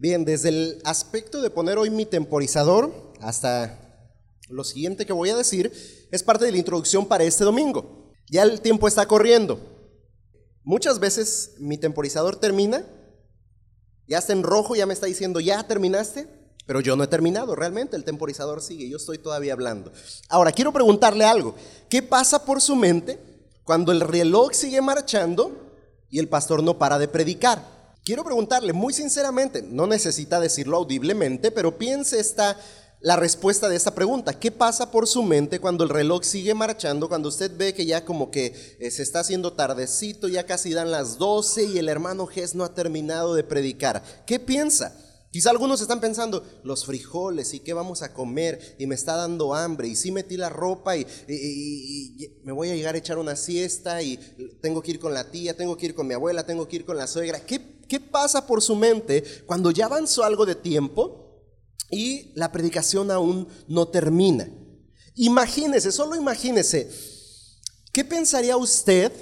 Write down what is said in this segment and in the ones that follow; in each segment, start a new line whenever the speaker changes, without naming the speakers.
Bien, desde el aspecto de poner hoy mi temporizador hasta lo siguiente que voy a decir es parte de la introducción para este domingo. Ya el tiempo está corriendo. Muchas veces mi temporizador termina, ya está en rojo, ya me está diciendo, ya terminaste, pero yo no he terminado realmente, el temporizador sigue, yo estoy todavía hablando. Ahora, quiero preguntarle algo, ¿qué pasa por su mente cuando el reloj sigue marchando y el pastor no para de predicar? Quiero preguntarle muy sinceramente, no necesita decirlo audiblemente, pero piense esta la respuesta de esta pregunta. ¿Qué pasa por su mente cuando el reloj sigue marchando, cuando usted ve que ya como que eh, se está haciendo tardecito, ya casi dan las 12 y el hermano Ges no ha terminado de predicar? ¿Qué piensa? Quizá algunos están pensando, los frijoles y qué vamos a comer y me está dando hambre y sí metí la ropa y, me voy a llegar a echar una siesta y tengo que ir con la tía, tengo que ir con mi abuela, tengo que ir con la suegra. ¿Qué, qué pasa por su mente cuando ya avanzó algo de tiempo y la predicación aún no termina? Imagínese, solo imagínese, ¿qué pensaría usted?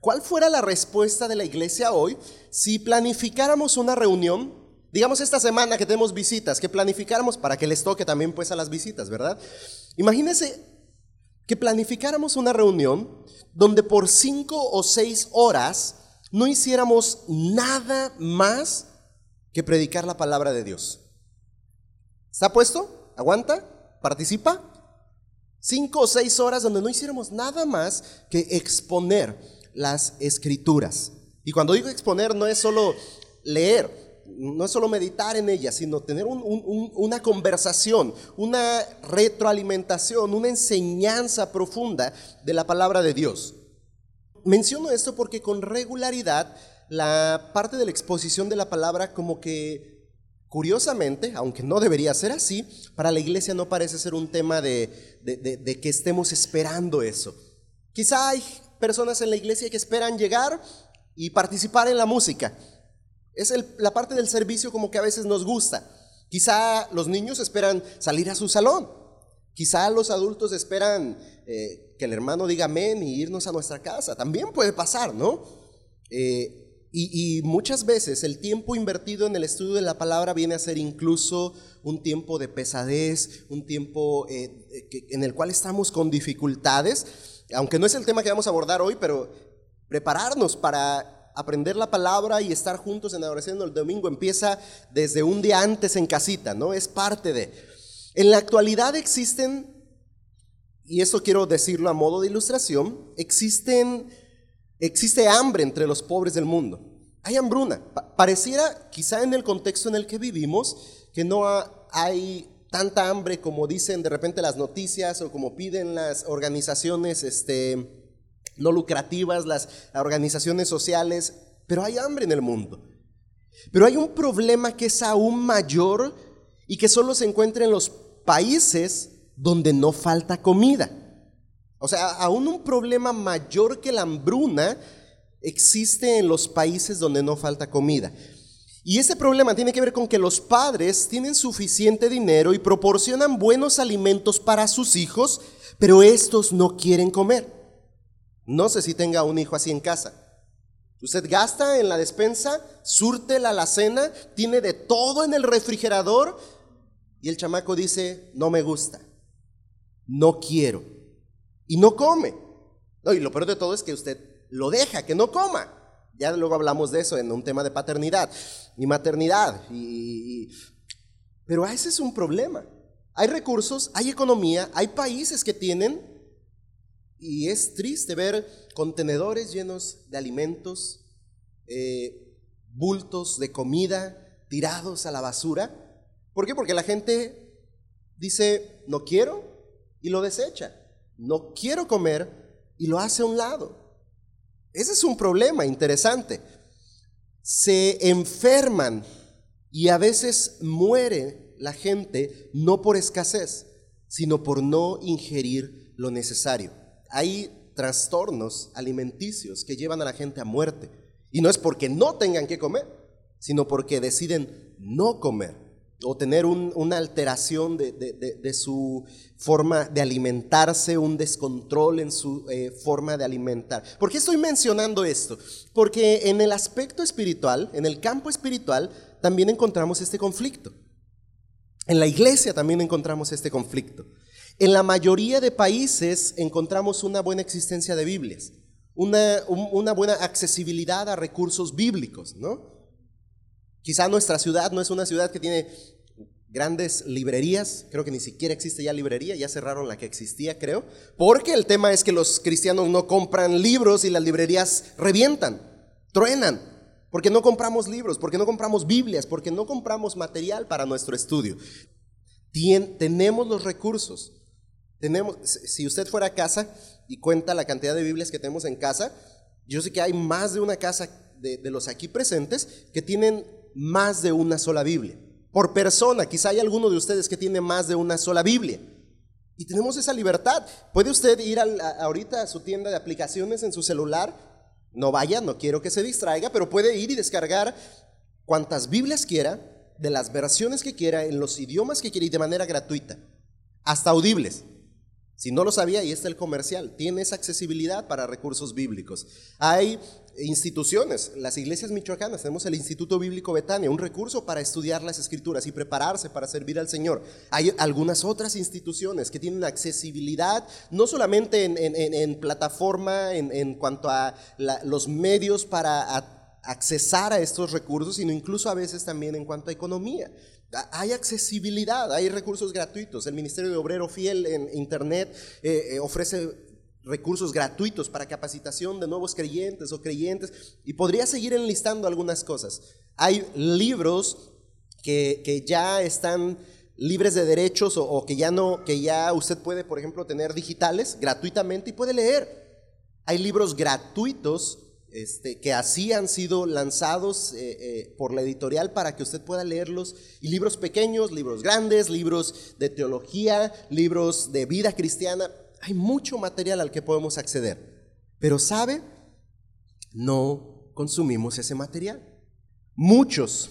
¿Cuál fuera la respuesta de la iglesia hoy si planificáramos una reunión Digamos esta semana que tenemos visitas, que planificáramos para que les toque también pues a las visitas, ¿verdad? Imagínense que planificáramos una reunión donde por cinco o seis horas no hiciéramos nada más que predicar la palabra de Dios. ¿Está puesto? ¿Aguanta? ¿Participa? Cinco o seis horas donde no hiciéramos nada más que exponer las escrituras. Y cuando digo exponer no es solo leer, no es solo meditar en ella, sino tener una conversación, una retroalimentación, una enseñanza profunda de la palabra de Dios. Menciono esto porque con regularidad la parte de la exposición de la palabra como que curiosamente, aunque no debería ser así, para la iglesia no parece ser un tema de, de que estemos esperando eso. Quizá hay personas en la iglesia que esperan llegar y participar en la música es la parte del servicio como que a veces nos gusta. Quizá los niños esperan salir a su salón. Quizá los adultos esperan eh, que el hermano diga amén y irnos a nuestra casa. También puede pasar, ¿no? Eh, y, muchas veces el tiempo invertido en el estudio de la palabra viene a ser incluso un tiempo de pesadez, un tiempo eh, en el cual estamos con dificultades, aunque no es el tema que vamos a abordar hoy, pero prepararnos para aprender la palabra y estar juntos en adoración el domingo empieza desde un día antes en casita, ¿no? Es parte de. En la actualidad existen, y eso quiero decirlo a modo de ilustración, existen, existe hambre entre los pobres del mundo. Hay hambruna. pareciera, quizá en el contexto en el que vivimos, que no hay tanta hambre como dicen de repente las noticias o como piden las organizaciones, este, no lucrativas, las organizaciones sociales, pero hay hambre en el mundo. Pero hay un problema que es aún mayor y que solo se encuentra en los países donde no falta comida. O sea, aún un problema mayor que la hambruna existe en los países donde no falta comida. Y ese problema tiene que ver con que los padres tienen suficiente dinero y proporcionan buenos alimentos para sus hijos, pero estos no quieren comer. No sé si tenga un hijo así en casa. Usted gasta en la despensa, surte la alacena, tiene de todo en el refrigerador y el chamaco dice, no me gusta, no quiero. Y no come. y lo peor de todo es que usted lo deja, que no coma. Ya luego hablamos de eso en un tema de paternidad y maternidad. Pero ese es un problema. Hay recursos, hay economía, hay países que tienen y es triste ver contenedores llenos de alimentos, eh, bultos de comida tirados a la basura. ¿Por qué? Porque la gente dice, no quiero y lo desecha. No quiero comer y lo hace a un lado. Ese es un problema interesante. Se enferman y a veces muere la gente no por escasez, sino por no ingerir lo necesario hay trastornos alimenticios que llevan a la gente a muerte. Y no es porque no tengan que comer, sino porque deciden no comer. O tener una alteración de, su forma de alimentarse, un descontrol en su eh, forma de alimentar. ¿Por qué estoy mencionando esto? Porque en el aspecto espiritual, en el campo espiritual, también encontramos este conflicto. En la iglesia también encontramos este conflicto. En la mayoría de países encontramos una buena existencia de Biblias, una, una buena accesibilidad a recursos bíblicos, ¿no? Quizá nuestra ciudad no es una ciudad que tiene grandes librerías, creo que ni siquiera existe ya librería, ya cerraron la que existía, creo, porque el tema es que los cristianos no compran libros y las librerías revientan, truenan, porque no compramos libros, porque no compramos Biblias, porque no compramos material para nuestro estudio. tenemos los recursos. Tenemos, si usted fuera a casa y cuenta la cantidad de Biblias que tenemos en casa, yo sé que hay más de una casa de los aquí presentes que tienen más de una sola Biblia. Por persona, quizá hay alguno de ustedes que tiene más de una sola Biblia. Y tenemos esa libertad. Puede usted ir ahorita a su tienda de aplicaciones en su celular. No vaya, no quiero que se distraiga, pero puede ir y descargar cuantas Biblias quiera, de las versiones que quiera, en los idiomas que quiera y de manera gratuita, hasta audibles. Si no lo sabía, ahí está el comercial. Tiene esa accesibilidad para recursos bíblicos. Hay instituciones, las iglesias michoacanas, tenemos el Instituto Bíblico Betania, un recurso para estudiar las escrituras y prepararse para servir al Señor. Hay algunas otras instituciones que tienen accesibilidad, no solamente en, plataforma, en, cuanto a los medios para accesar a estos recursos, sino incluso a veces también en cuanto a economía. Hay accesibilidad, hay recursos gratuitos. El Ministerio de Obrero Fiel en Internet eh, eh, ofrece recursos gratuitos para capacitación de nuevos creyentes o creyentes y podría seguir enlistando algunas cosas. Hay libros que, ya están libres de derechos o, que ya no, que ya usted puede, por ejemplo, tener digitales gratuitamente y puede leer. Hay libros gratuitos este, que así han sido lanzados eh, eh, por la editorial para que usted pueda leerlos. Y libros pequeños, libros grandes, libros de teología, libros de vida cristiana. Hay mucho material al que podemos acceder. Pero ¿sabe? No consumimos ese material. Muchos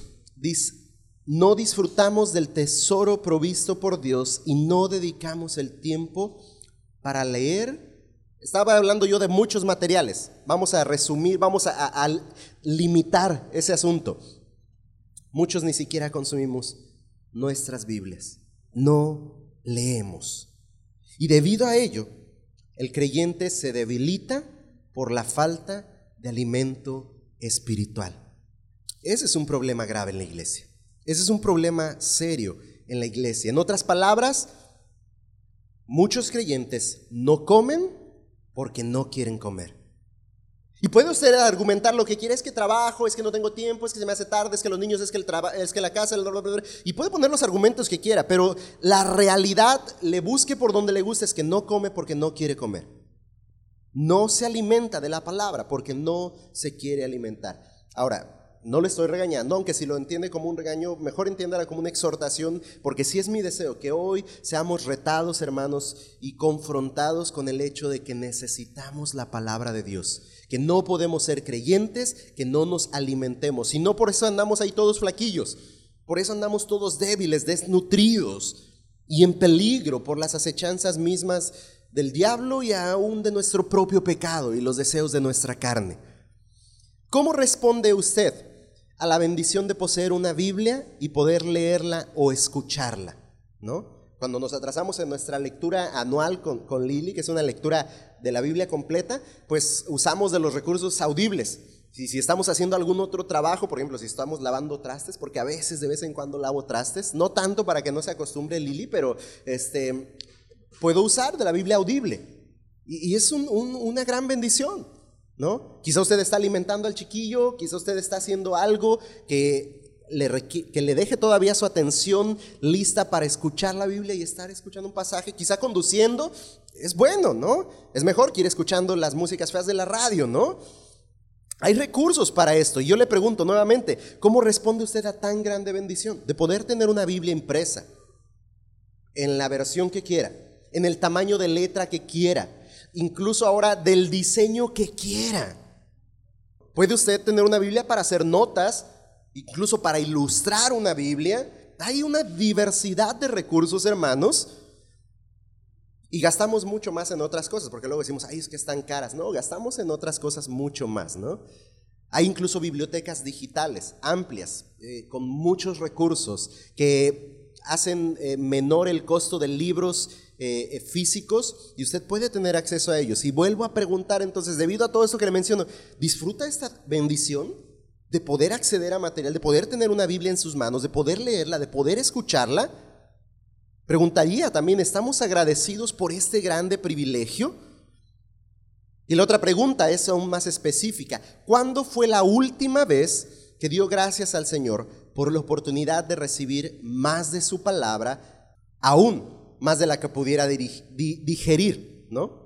no disfrutamos del tesoro provisto por Dios y no dedicamos el tiempo para leer estaba hablando yo de muchos materiales. Vamos a resumir, vamos a, limitar ese asunto. Muchos ni siquiera consumimos nuestras Biblias. No leemos. Y debido a ello, el creyente se debilita por la falta de alimento espiritual. Ese es un problema grave en la iglesia. Ese es un problema serio en la iglesia. En otras palabras, muchos creyentes no comen porque no quieren comer. Y puede usted argumentar lo que quiere, es que trabajo, es que no tengo tiempo, es que se me hace tarde, es que los niños, es que, el es que la casa, y puede poner los argumentos que quiera, pero la realidad, le busque por donde le guste, es que no come porque no quiere comer. No se alimenta de la palabra porque no se quiere alimentar. Ahora, no le estoy regañando, aunque si lo entiende como un regaño, mejor entiéndala como una exhortación, porque sí es mi deseo que hoy seamos retados, hermanos, y confrontados con el hecho de que necesitamos la palabra de Dios, que no podemos ser creyentes, que no nos alimentemos, y no por eso andamos ahí todos flaquillos, por eso andamos todos débiles, desnutridos y en peligro por las acechanzas mismas del diablo y aún de nuestro propio pecado y los deseos de nuestra carne. ¿Cómo responde usted? A la bendición de poseer una Biblia y poder leerla o escucharla, ¿no? Cuando nos atrasamos en nuestra lectura anual con, con Lili, que es una lectura de la Biblia completa, pues usamos de los recursos audibles. Si, si estamos haciendo algún otro trabajo, por ejemplo, si estamos lavando trastes, porque a veces, de vez en cuando lavo trastes, no tanto para que no se acostumbre Lili, pero este, puedo usar de la Biblia audible. Y, es una gran bendición. ¿No? Quizá usted está alimentando al chiquillo, quizá usted está haciendo algo que le, que le deje todavía su atención lista para escuchar la Biblia y estar escuchando un pasaje, quizá conduciendo, es bueno, ¿no? Es mejor que ir escuchando las músicas feas de la radio, ¿no? Hay recursos para esto. Y yo le pregunto nuevamente, ¿cómo responde usted a tan grande bendición de poder tener una Biblia impresa en la versión que quiera, en el tamaño de letra que quiera? Incluso ahora del diseño que quiera. Puede usted tener una Biblia para hacer notas, incluso para ilustrar una Biblia, Hay una diversidad de recursos, hermanos, y gastamos mucho más en otras cosas, porque luego decimos, ay, es que están caras. No, gastamos en otras cosas mucho más, ¿no? Hay incluso bibliotecas digitales amplias, eh, con muchos recursos, que hacen eh, menor el costo de libros eh, físicos y usted puede tener acceso a ellos. Y vuelvo a preguntar entonces, debido a todo eso que le menciono, ¿disfruta esta bendición de poder acceder a material, de poder tener una Biblia en sus manos, de poder leerla, de poder escucharla? Preguntaría también, ¿estamos agradecidos por este grande privilegio? Y la otra pregunta es aún más específica. ¿Cuándo fue la última vez que dio gracias al Señor por la oportunidad de recibir más de su palabra, aún más de la que pudiera digerir, ¿no?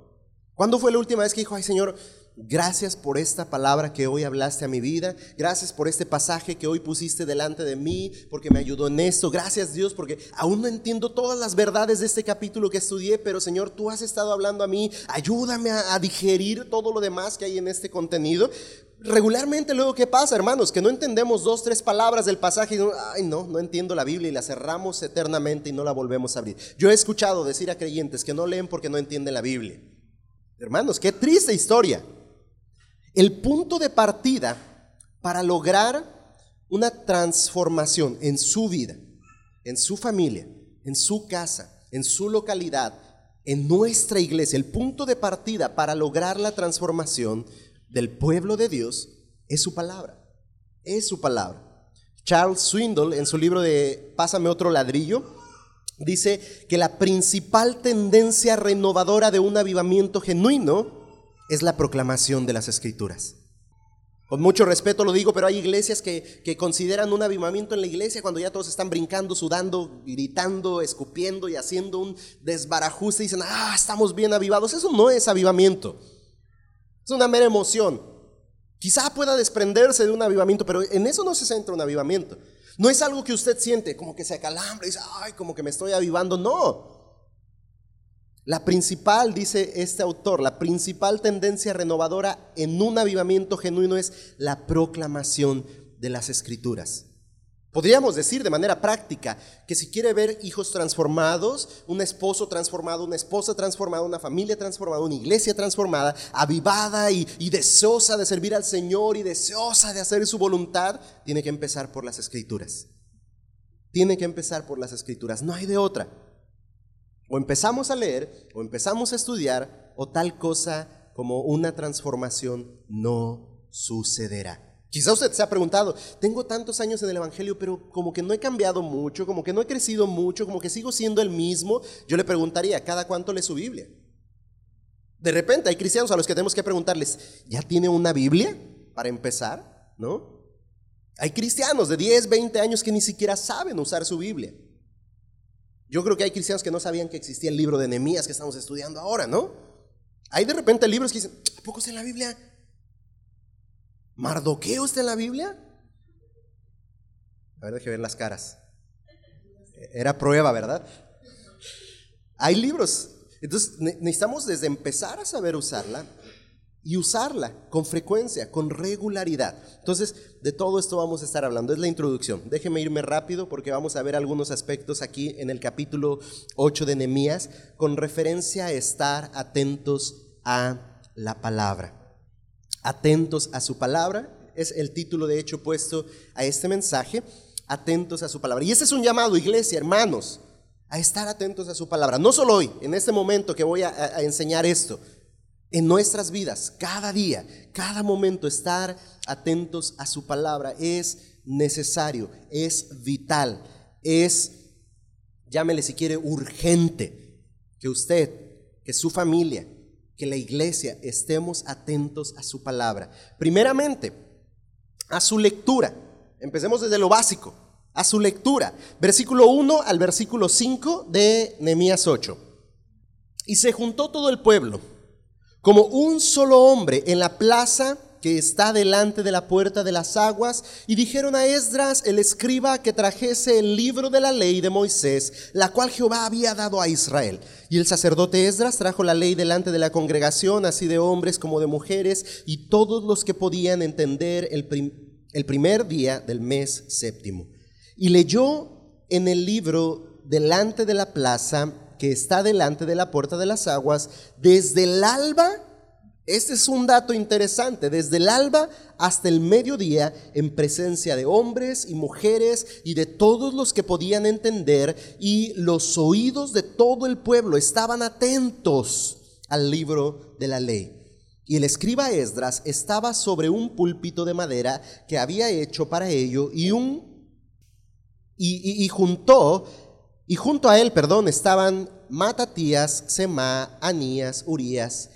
¿Cuándo fue la última vez que dijo, ay Señor, Gracias por esta palabra que hoy hablaste a mi vida. Gracias por este pasaje que hoy pusiste delante de mí, porque me ayudó en esto. Gracias Dios, porque aún no entiendo todas las verdades de este capítulo que estudié, pero Señor, tú has estado hablando a mí. Ayúdame a, digerir todo lo demás que hay en este contenido. Regularmente luego, ¿qué pasa, hermanos? Que no entendemos dos, tres palabras del pasaje y no, ay, no, no entiendo la Biblia y la cerramos eternamente y no la volvemos a abrir. Yo he escuchado decir a creyentes que no leen porque no entienden la Biblia. Hermanos, qué triste historia. El punto de partida para lograr una transformación en su vida, en su familia, en su casa, en su localidad, en nuestra iglesia, el punto de partida para lograr la transformación del pueblo de Dios es su palabra. Es su palabra. Charles Swindle, en su libro de Pásame otro ladrillo, dice que la principal tendencia renovadora de un avivamiento genuino es la proclamación de las escrituras. Con mucho respeto lo digo, pero hay iglesias que, consideran un avivamiento en la iglesia cuando ya todos están brincando, sudando, gritando, escupiendo y haciendo un desbarajuste y dicen, ah, estamos bien avivados. Eso no es avivamiento. Es una mera emoción. Quizá pueda desprenderse de un avivamiento, pero en eso no se centra un avivamiento. No es algo que usted siente como que se acalambra y dice, ay, como que me estoy avivando. No. La principal, dice este autor, la principal tendencia renovadora en un avivamiento genuino es la proclamación de las escrituras. Podríamos decir de manera práctica que si quiere ver hijos transformados, un esposo transformado, una esposa transformada, una familia transformada, una iglesia transformada, avivada y, y, deseosa de servir al Señor y deseosa de hacer su voluntad, tiene que empezar por las escrituras. Tiene que empezar por las escrituras, no hay de otra. O empezamos a leer, o empezamos a estudiar, o tal cosa como una transformación no sucederá. Quizá usted se ha preguntado, tengo tantos años en el Evangelio, pero como que no he cambiado mucho, como que no he crecido mucho, como que sigo siendo el mismo. Yo le preguntaría, ¿cada cuánto lee su Biblia? De repente hay cristianos a los que tenemos que preguntarles, ¿ya tiene una Biblia para empezar? ¿No? Hay cristianos de 10, 20 años que ni siquiera saben usar su Biblia. Yo creo que hay cristianos que no sabían que existía el libro de Nehemías que estamos estudiando ahora, ¿no? Hay de repente libros que dicen, ¿a poco está en la Biblia? ¿Mardoqueo está en la Biblia? A ver, déjeme ver las caras. Era prueba, ¿verdad? Hay libros. Entonces necesitamos desde empezar a saber usarla y usarla con frecuencia, con regularidad. Entonces, de todo esto vamos a estar hablando. Es la introducción. Déjeme irme rápido porque vamos a ver algunos aspectos aquí en el capítulo 8 de Nehemías con referencia a estar atentos a la palabra. Atentos a su palabra es el título de hecho puesto a este mensaje, atentos a su palabra. Y ese es un llamado, iglesia, hermanos, a estar atentos a su palabra. No solo hoy, en este momento que voy a, a enseñar esto, en nuestras vidas, cada día, cada momento, estar atentos a su palabra es necesario, es vital, es, llámele si quiere, urgente, que usted, que su familia, que la iglesia estemos atentos a su palabra. Primeramente, a su lectura. Empecemos desde lo básico, a su lectura. Versículo 1 al versículo 5 de Nehemías 8. Y se juntó todo el pueblo como un solo hombre en la plaza que está delante de la puerta de las aguas, y dijeron a Esdras, el escriba, que trajese el libro de la ley de Moisés, la cual Jehová había dado a Israel. Y el sacerdote Esdras trajo la ley delante de la congregación, así de hombres como de mujeres, y todos los que podían entender el, el primer día del mes séptimo. Y leyó en el libro delante de la plaza que está delante de la puerta de las aguas desde el alba. Este es un dato interesante, desde el alba hasta el mediodía, en presencia de hombres y mujeres y de todos los que podían entender, y los oídos de todo el pueblo estaban atentos al libro de la ley. Y el escriba Esdras estaba sobre un púlpito de madera que había hecho para ello y un y, y, juntó y junto a él, perdón, estaban Matatías, Semá, Anías, Urías,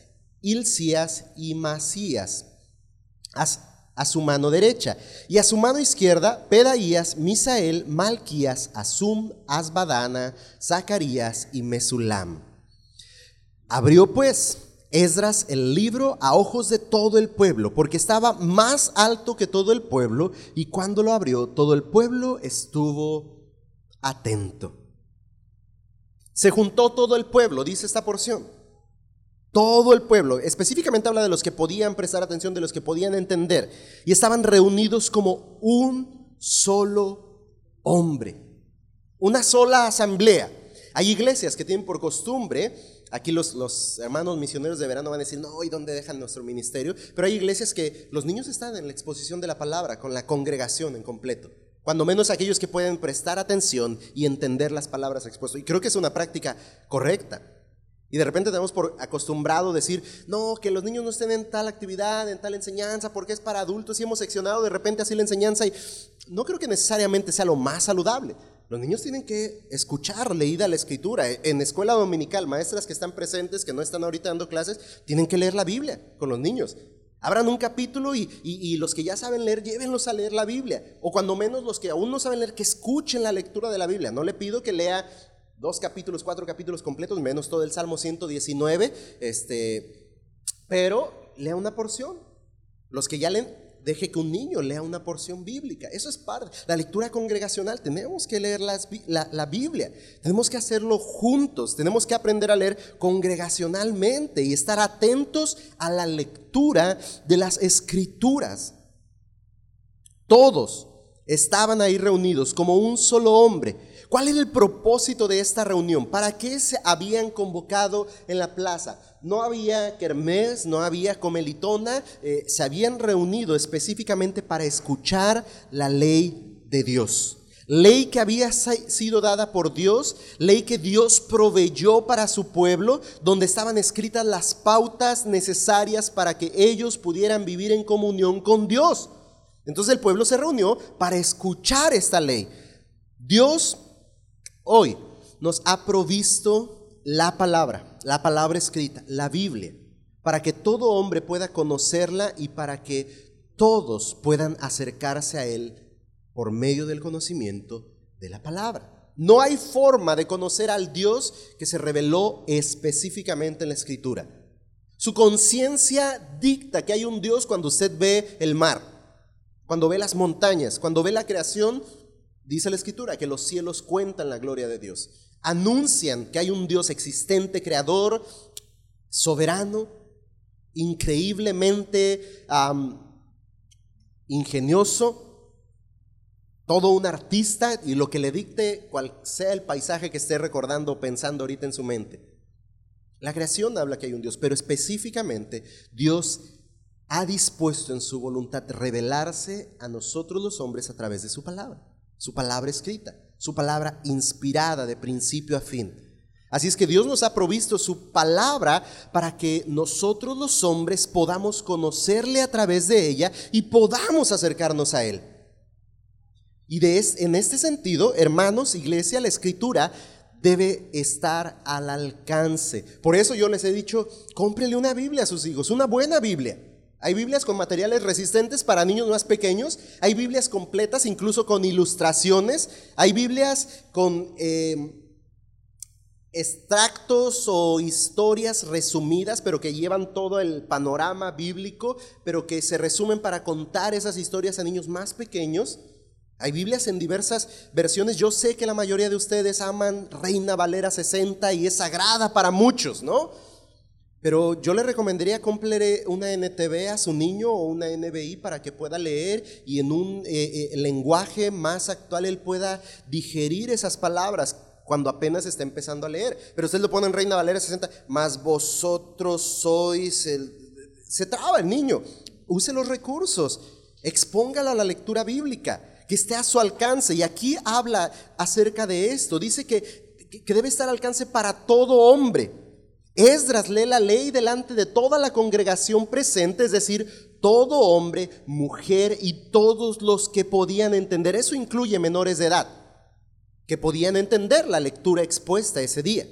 Ilcías y Masías a, a, su mano derecha. Y a su mano izquierda, Pedaías, Misael, Malquías, Asum, Asbadana, Zacarías y Mesulam. Abrió pues Esdras el libro a ojos de todo el pueblo, porque estaba más alto que todo el pueblo, y cuando lo abrió, todo el pueblo estuvo atento. Se juntó todo el pueblo, dice esta porción. Todo el pueblo, específicamente habla de los que podían prestar atención, de los que podían entender, y estaban reunidos como un solo hombre, una sola asamblea. Hay iglesias que tienen por costumbre Aquí los, hermanos misioneros de verano van a decir, no, ¿y dónde dejan nuestro ministerio? Pero hay iglesias que los niños están en la exposición de la palabra, con la congregación en completo. Cuando menos aquellos que pueden prestar atención y entender las palabras expuestas. Y creo que es una práctica correcta. Y de repente tenemos por acostumbrado decir, no, que los niños no estén en tal actividad, en tal enseñanza, porque es para adultos y hemos seccionado de repente así la enseñanza y no creo que necesariamente sea lo más saludable. Los niños tienen que escuchar leída la escritura. En escuela dominical, maestras que están presentes, que no están ahorita dando clases, tienen que leer la Biblia con los niños. Abran un capítulo y, y, los que ya saben leer, llévenlos a leer la Biblia. O cuando menos los que aún no saben leer, que escuchen la lectura de la Biblia. No le pido que lea dos capítulos, cuatro capítulos completos, menos todo el Salmo 119, este, pero lea una porción. Los que ya leen, deje que un niño lea una porción bíblica. Eso es parte. La lectura congregacional, tenemos que leer la, la, Biblia. Tenemos que hacerlo juntos. Tenemos que aprender a leer congregacionalmente y estar atentos a la lectura de las escrituras. Todos estaban ahí reunidos como un solo hombre ¿Cuál era el propósito de esta reunión? ¿Para qué se habían convocado en la plaza? No había kermés, no había comelitona, eh, se habían reunido específicamente para escuchar la ley de Dios. Ley que había sido dada por Dios, ley que Dios proveyó para su pueblo, donde estaban escritas las pautas necesarias para que ellos pudieran vivir en comunión con Dios. Entonces el pueblo se reunió para escuchar esta ley. Dios Hoy nos ha provisto la palabra, la palabra escrita, la Biblia, para que todo hombre pueda conocerla y para que todos puedan acercarse a Él por medio del conocimiento de la palabra. No hay forma de conocer al Dios que se reveló específicamente en la escritura. Su conciencia dicta que hay un Dios cuando usted ve el mar, cuando ve las montañas, cuando ve la creación, Dice la escritura que los cielos cuentan la gloria de Dios. Anuncian que hay un Dios existente, creador, soberano, increíblemente ingenioso, todo un artista y lo que le dicte cual sea el paisaje que esté recordando o pensando ahorita en su mente. La creación habla que hay un Dios, pero específicamente Dios ha dispuesto en su voluntad revelarse a nosotros los hombres a través de su palabra su palabra escrita, su palabra inspirada de principio a fin. Así es que Dios nos ha provisto su palabra para que nosotros los hombres podamos conocerle a través de ella y podamos acercarnos a Él. Y de en este sentido, hermanos, iglesia, la escritura debe estar al alcance. Por eso yo les he dicho, cómprele una Biblia a sus hijos, una buena Biblia. Hay Biblias con materiales resistentes para niños más pequeños, hay Biblias completas, incluso con ilustraciones, hay Biblias con eh, extractos o historias resumidas, pero que llevan todo el panorama bíblico, pero que se resumen para contar esas historias a niños más pequeños. Hay Biblias en diversas versiones. Yo sé que la mayoría de ustedes aman Reina Valera 60 y es sagrada para muchos, ¿no? Pero yo le recomendaría comprarle una NTV a su niño o una NBI para que pueda leer y en un eh, eh, lenguaje más actual él pueda digerir esas palabras cuando apenas está empezando a leer. Pero usted lo pone en Reina Valera 60, más vosotros sois el... Se traba el niño. Use los recursos, expóngala a la lectura bíblica, que esté a su alcance. Y aquí habla acerca de esto. Dice que, que debe estar al alcance para todo hombre. Esdras lee la ley delante de toda la congregación presente, es decir, todo hombre, mujer y todos los que podían entender. Eso incluye menores de edad, que podían entender la lectura expuesta ese día.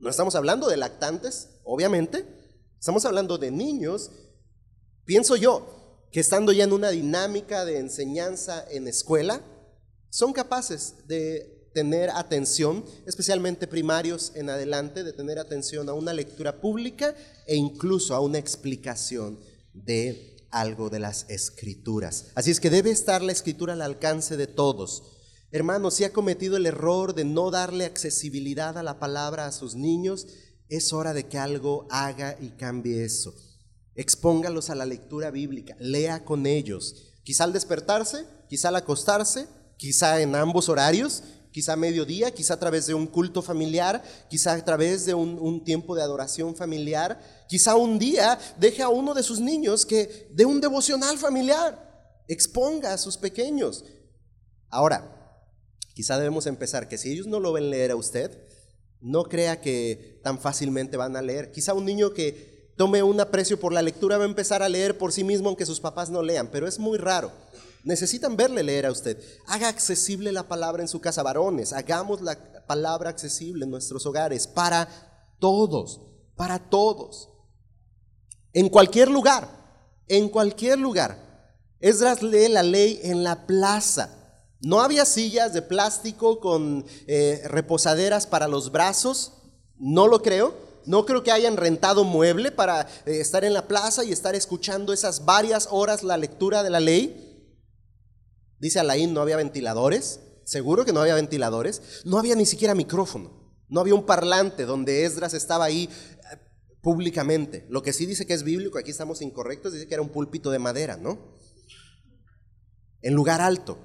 No estamos hablando de lactantes, obviamente, estamos hablando de niños. Pienso yo que estando ya en una dinámica de enseñanza en escuela, son capaces de tener atención, especialmente primarios en adelante, de tener atención a una lectura pública e incluso a una explicación de algo de las escrituras. Así es que debe estar la escritura al alcance de todos. Hermanos, si ha cometido el error de no darle accesibilidad a la palabra a sus niños, es hora de que algo haga y cambie eso. Expóngalos a la lectura bíblica, lea con ellos. Quizá al despertarse, quizá al acostarse, quizá en ambos horarios, quizá a mediodía, quizá a través de un culto familiar, quizá a través de un, tiempo de adoración familiar, quizá un día deje a uno de sus niños que de un devocional familiar, exponga a sus pequeños. Ahora, quizá debemos empezar que si ellos no lo ven leer a usted, no crea que tan fácilmente van a leer. Quizá un niño que tome un aprecio por la lectura va a empezar a leer por sí mismo aunque sus papás no lean, pero es muy raro. Necesitan verle leer a usted. Haga accesible la palabra en su casa, varones. Hagamos la palabra accesible en nuestros hogares para todos, para todos. En cualquier lugar, en cualquier lugar. Esdras lee la ley en la plaza. No había sillas de plástico con eh, reposaderas para los brazos. No lo creo. No creo que hayan rentado mueble para eh, estar en la plaza y estar escuchando esas varias horas la lectura de la ley. Dice Alain, no había ventiladores, seguro que no había ventiladores, no había ni siquiera micrófono, no había un parlante donde Esdras estaba ahí eh, públicamente. Lo que sí dice que es bíblico, aquí estamos incorrectos, dice que era un púlpito de madera, ¿no? En lugar alto.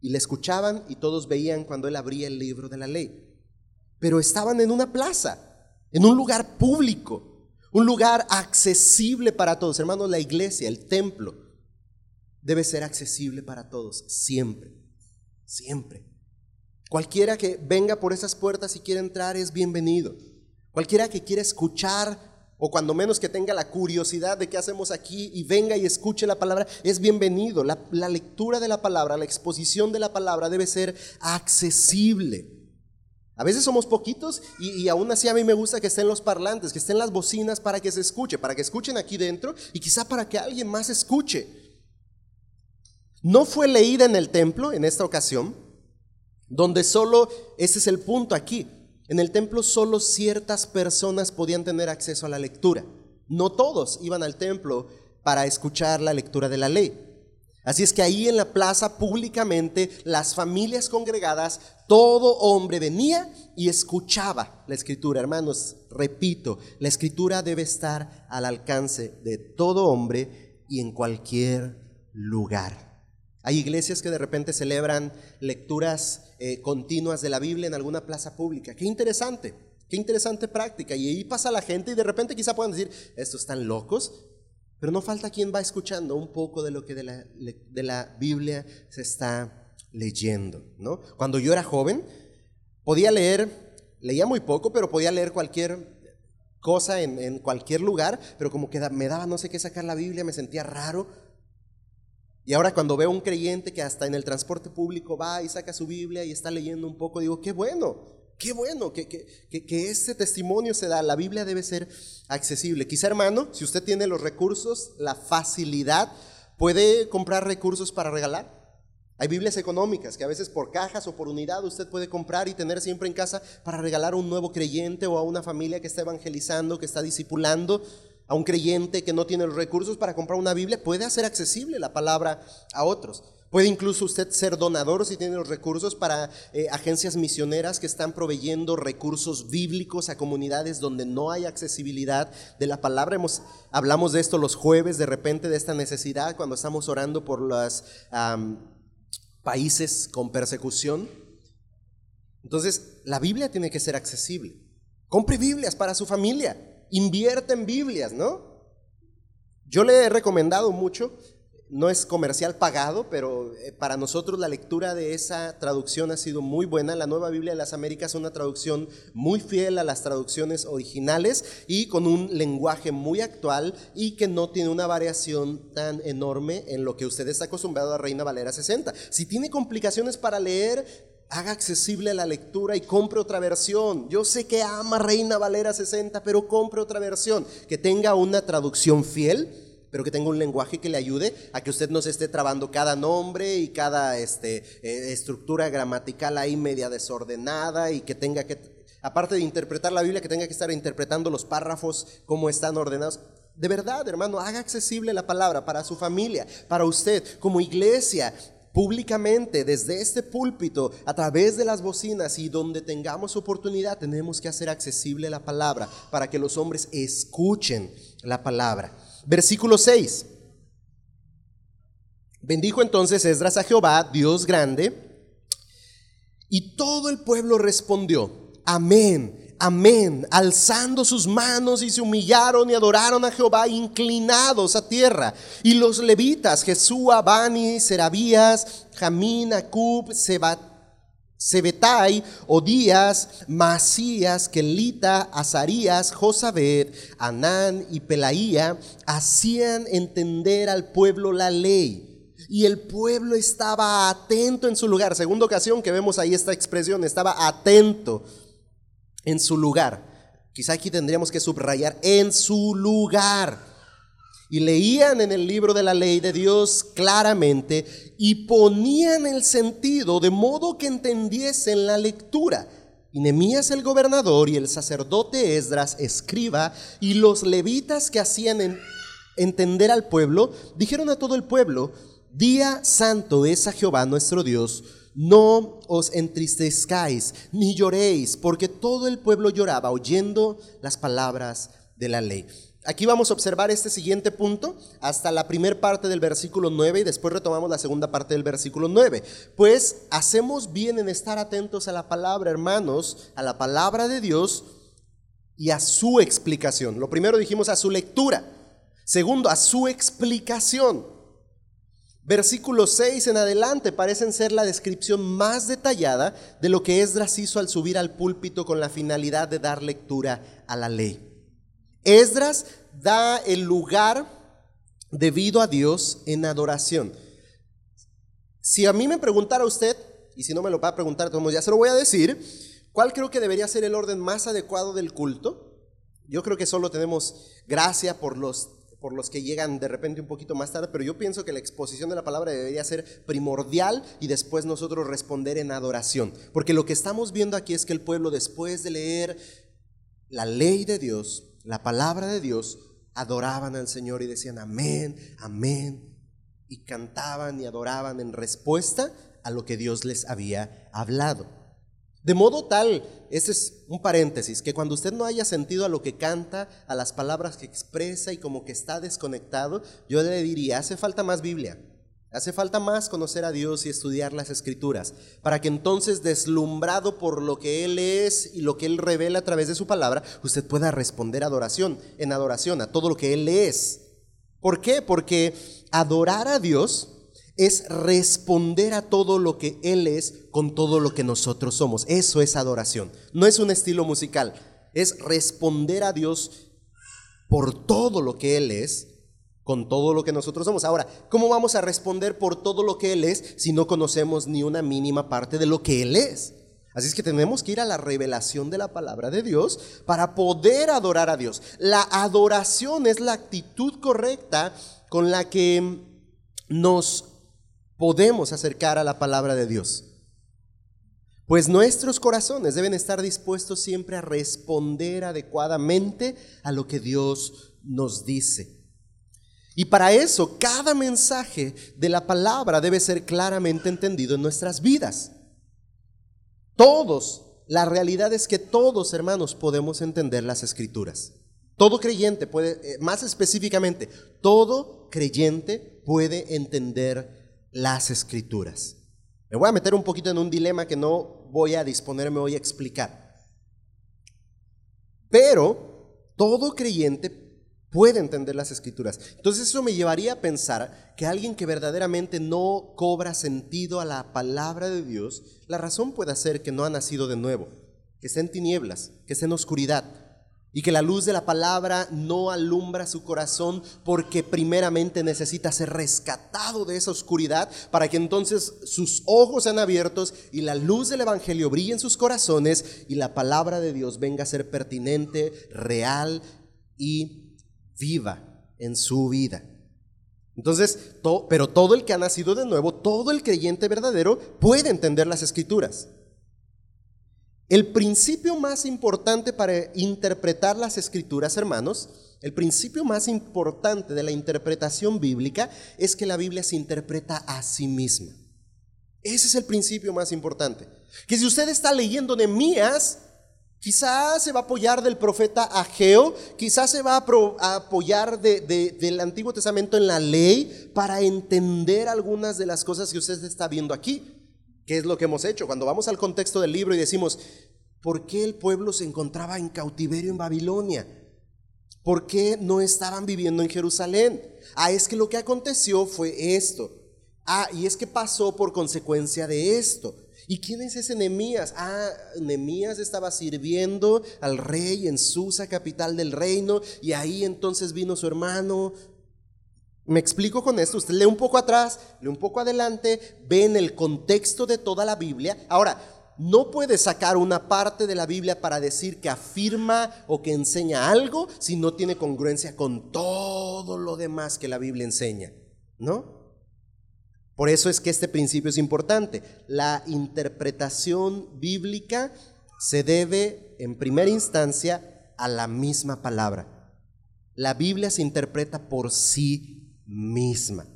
Y le escuchaban y todos veían cuando él abría el libro de la ley. Pero estaban en una plaza, en un lugar público, un lugar accesible para todos. Hermanos, la iglesia, el templo, debe ser accesible para todos, siempre, siempre. Cualquiera que venga por esas puertas y quiera entrar es bienvenido. Cualquiera que quiera escuchar o cuando menos que tenga la curiosidad de qué hacemos aquí y venga y escuche la palabra, es bienvenido. La, lectura de la palabra, la exposición de la palabra debe ser accesible. A veces somos poquitos y, y, aún así a mí me gusta que estén los parlantes, que estén las bocinas para que se escuche, para que escuchen aquí dentro y quizá para que alguien más escuche. No fue leída en el templo en esta ocasión, donde solo, ese es el punto aquí, en el templo solo ciertas personas podían tener acceso a la lectura. No todos iban al templo para escuchar la lectura de la ley. Así es que ahí en la plaza públicamente las familias congregadas, todo hombre venía y escuchaba la escritura. Hermanos, repito, la escritura debe estar al alcance de todo hombre y en cualquier lugar. Hay iglesias que de repente celebran lecturas eh, continuas de la Biblia en alguna plaza pública. Qué interesante, qué interesante práctica. Y ahí pasa la gente y de repente quizá puedan decir, estos están locos, pero no falta quien va escuchando un poco de lo que de la, de la Biblia se está leyendo. ¿no? Cuando yo era joven, podía leer, leía muy poco, pero podía leer cualquier cosa en, en cualquier lugar, pero como que me daba no sé qué sacar la Biblia, me sentía raro y ahora cuando veo un creyente que hasta en el transporte público va y saca su Biblia y está leyendo un poco, digo, qué bueno, qué bueno que, que, que, ese testimonio se da. La Biblia debe ser accesible. Quizá hermano, si usted tiene los recursos, la facilidad, puede comprar recursos para regalar. Hay Biblias económicas que a veces por cajas o por unidad usted puede comprar y tener siempre en casa para regalar a un nuevo creyente o a una familia que está evangelizando, que está discipulando. A un creyente que no tiene los recursos para comprar una Biblia, puede hacer accesible la palabra a otros. Puede incluso usted ser donador si tiene los recursos para eh, agencias misioneras que están proveyendo recursos bíblicos a comunidades donde no hay accesibilidad de la palabra. Hemos, hablamos de esto los jueves, de repente, de esta necesidad cuando estamos orando por los países con persecución. Entonces, la Biblia tiene que ser accesible. Compre Biblias para su familia. Invierte en Biblias, ¿no? Yo le he recomendado mucho no es comercial pagado, pero eh, para nosotros la lectura de esa traducción ha sido muy buena. La Nueva Biblia de las Américas es una traducción muy fiel a las traducciones originales y con un lenguaje muy actual y que no tiene una variación tan enorme en lo que usted está acostumbrado a Reina Valera 60. Si tiene complicaciones para leer, haga accesible la lectura y compre otra versión. Yo sé que ama Reina Valera 60, pero compre otra versión que tenga una traducción fiel pero que tenga un lenguaje que le ayude a que usted no se esté trabando cada nombre y cada este, eh, estructura gramatical ahí media desordenada y que tenga que, aparte de interpretar la Biblia, que tenga que estar interpretando los párrafos como están ordenados. De verdad, hermano, haga accesible la palabra para su familia, para usted, como iglesia, públicamente, desde este púlpito, a través de las bocinas y donde tengamos oportunidad, tenemos que hacer accesible la palabra para que los hombres escuchen la palabra. Versículo 6. Bendijo entonces Esdras a Jehová, Dios grande, y todo el pueblo respondió, amén, amén, alzando sus manos y se humillaron y adoraron a Jehová inclinados a tierra. Y los levitas, Jesúa, Bani, Serabías, Jamín, Acub, Sebetai, Odías, Masías, Kelita, Azarías, Josabed, Anán y Pelaía hacían entender al pueblo la ley. Y el pueblo estaba atento en su lugar. Segunda ocasión que vemos ahí esta expresión, estaba atento en su lugar. Quizá aquí tendríamos que subrayar en su lugar y leían en el libro de la ley de Dios claramente y ponían el sentido de modo que entendiesen la lectura. Y Nemías el gobernador y el sacerdote Esdras escriba y los levitas que hacían entender al pueblo dijeron a todo el pueblo, día santo es a Jehová nuestro Dios, no os entristezcáis ni lloréis, porque todo el pueblo lloraba oyendo las palabras de la ley. Aquí vamos a observar este siguiente punto hasta la primera parte del versículo 9 y después retomamos la segunda parte del versículo 9. Pues hacemos bien en estar atentos a la palabra, hermanos, a la palabra de Dios y a su explicación. Lo primero dijimos a su lectura. Segundo, a su explicación. Versículo 6 en adelante parecen ser la descripción más detallada de lo que Esdras hizo al subir al púlpito con la finalidad de dar lectura a la ley. Esdras da el lugar debido a Dios en adoración. Si a mí me preguntara usted, y si no me lo va a preguntar, todos ya se lo voy a decir, ¿cuál creo que debería ser el orden más adecuado del culto? Yo creo que solo tenemos gracia por los, por los que llegan de repente un poquito más tarde, pero yo pienso que la exposición de la palabra debería ser primordial y después nosotros responder en adoración. Porque lo que estamos viendo aquí es que el pueblo después de leer la ley de Dios, la palabra de Dios, adoraban al Señor y decían amén, amén, y cantaban y adoraban en respuesta a lo que Dios les había hablado. De modo tal, ese es un paréntesis, que cuando usted no haya sentido a lo que canta, a las palabras que expresa y como que está desconectado, yo le diría, hace falta más Biblia. Hace falta más conocer a Dios y estudiar las escrituras, para que entonces, deslumbrado por lo que Él es y lo que Él revela a través de su palabra, usted pueda responder adoración, en adoración a todo lo que Él es. ¿Por qué? Porque adorar a Dios es responder a todo lo que Él es con todo lo que nosotros somos. Eso es adoración. No es un estilo musical, es responder a Dios por todo lo que Él es con todo lo que nosotros somos. Ahora, ¿cómo vamos a responder por todo lo que Él es si no conocemos ni una mínima parte de lo que Él es? Así es que tenemos que ir a la revelación de la palabra de Dios para poder adorar a Dios. La adoración es la actitud correcta con la que nos podemos acercar a la palabra de Dios. Pues nuestros corazones deben estar dispuestos siempre a responder adecuadamente a lo que Dios nos dice. Y para eso, cada mensaje de la palabra debe ser claramente entendido en nuestras vidas. Todos, la realidad es que todos, hermanos, podemos entender las escrituras. Todo creyente puede, eh, más específicamente, todo creyente puede entender las escrituras. Me voy a meter un poquito en un dilema que no voy a disponerme hoy a explicar. Pero todo creyente puede entender las escrituras. Entonces eso me llevaría a pensar que alguien que verdaderamente no cobra sentido a la palabra de Dios, la razón puede ser que no ha nacido de nuevo, que está en tinieblas, que está en oscuridad y que la luz de la palabra no alumbra su corazón porque primeramente necesita ser rescatado de esa oscuridad para que entonces sus ojos sean abiertos y la luz del Evangelio brille en sus corazones y la palabra de Dios venga a ser pertinente, real y viva en su vida. Entonces, pero todo el que ha nacido de nuevo, todo el creyente verdadero puede entender las escrituras. El principio más importante para interpretar las escrituras, hermanos, el principio más importante de la interpretación bíblica es que la Biblia se interpreta a sí misma. Ese es el principio más importante. Que si usted está leyendo Nehemías, quizás se va a apoyar del profeta Ageo, quizás se va a, apoyar del Antiguo Testamento en la ley para entender algunas de las cosas que usted está viendo aquí. ¿Qué es lo que hemos hecho? Cuando vamos al contexto del libro y decimos, ¿por qué el pueblo se encontraba en cautiverio en Babilonia? ¿Por qué no estaban viviendo en Jerusalén? Ah, es que lo que aconteció fue esto. Ah, y es que pasó por consecuencia de esto. ¿Y quién es ese Nemías? Ah, Nemías estaba sirviendo al rey en Susa, capital del reino, y ahí entonces vino su hermano me explico con esto, usted lee un poco atrás, lee un poco adelante, ve en el contexto de toda la Biblia. Ahora, no puede sacar una parte de la Biblia para decir que afirma o que enseña algo si no tiene congruencia con todo lo demás que la Biblia enseña, ¿no? Por eso es que este principio es importante. La interpretación bíblica se debe en primera instancia a la misma palabra. La Biblia se interpreta por sí misma.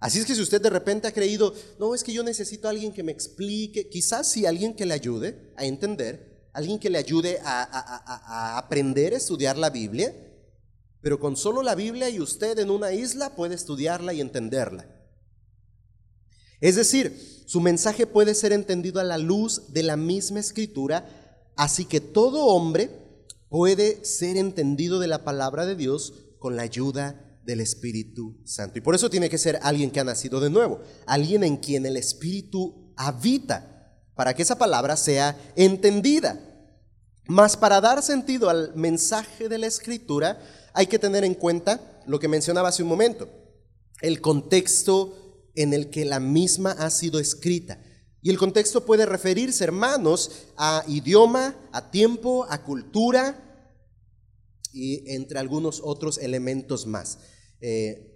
Así es que si usted de repente ha creído, no, es que yo necesito a alguien que me explique, quizás sí alguien que le ayude a entender, alguien que le ayude a, aprender a estudiar la Biblia, pero con solo la Biblia y usted en una isla puede estudiarla y entenderla. Es decir, su mensaje puede ser entendido a la luz de la misma escritura, así que todo hombre puede ser entendido de la palabra de Dios con la ayuda del Espíritu Santo. Y por eso tiene que ser alguien que ha nacido de nuevo, alguien en quien el Espíritu habita, para que esa palabra sea entendida. Mas para dar sentido al mensaje de la Escritura hay que tener en cuenta lo que mencionaba hace un momento, el contexto en el que la misma ha sido escrita. Y el contexto puede referirse, hermanos, a idioma, a tiempo, a cultura, y entre algunos otros elementos más. Eh,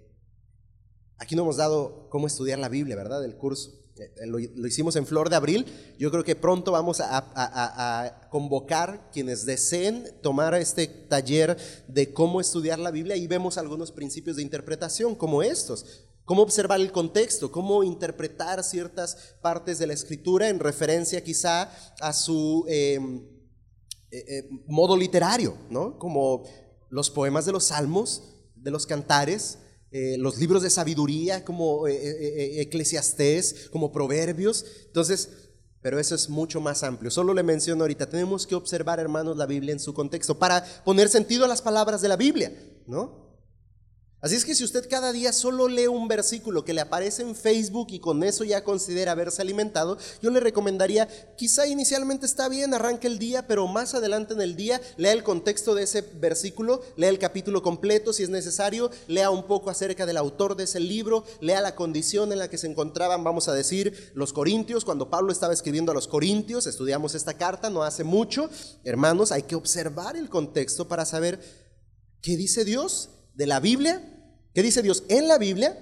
aquí no hemos dado cómo estudiar la Biblia, ¿verdad? El curso. Eh, lo, hicimos en Flor de Abril. Yo creo que pronto vamos a, a, convocar quienes deseen tomar este taller de cómo estudiar la Biblia y vemos algunos principios de interpretación como estos. Cómo observar el contexto, cómo interpretar ciertas partes de la escritura en referencia quizá a su em, eh, eh, modo literario, ¿no? Como los poemas de los salmos, de los cantares, eh, los libros de sabiduría como Eclesiastés, como Proverbios. Entonces, pero eso es mucho más amplio. Solo le menciono ahorita, tenemos que observar, hermanos, la Biblia en su contexto para poner sentido a las palabras de la Biblia, ¿no? Así es que si usted cada día solo lee un versículo que le aparece en Facebook y con eso ya considera haberse alimentado, yo le recomendaría, quizá inicialmente está bien, arranque el día, pero más adelante en el día lea el contexto de ese versículo, lea el capítulo completo si es necesario, lea un poco acerca del autor de ese libro, lea la condición en la que se encontraban, vamos a decir, los corintios, cuando Pablo estaba escribiendo a los corintios, estudiamos esta carta no hace mucho, hermanos, hay que observar el contexto para saber qué dice Dios de la Biblia ¿Qué dice Dios en la Biblia?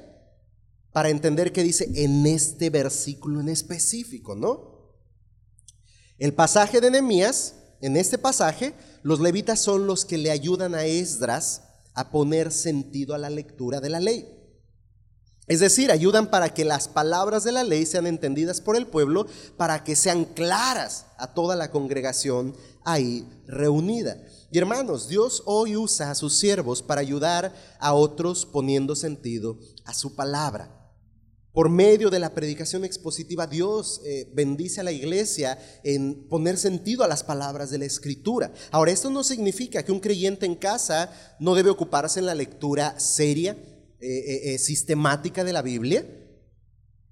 Para entender qué dice en este versículo en específico, ¿no? El pasaje de Nehemías, en este pasaje, los levitas son los que le ayudan a Esdras a poner sentido a la lectura de la ley. Es decir, ayudan para que las palabras de la ley sean entendidas por el pueblo, para que sean claras a toda la congregación ahí reunida. Y hermanos, Dios hoy usa a sus siervos para ayudar a otros poniendo sentido a su palabra. Por medio de la predicación expositiva, Dios eh, bendice a la iglesia en poner sentido a las palabras de la escritura. Ahora, esto no significa que un creyente en casa no debe ocuparse en la lectura seria, eh, eh, sistemática de la Biblia.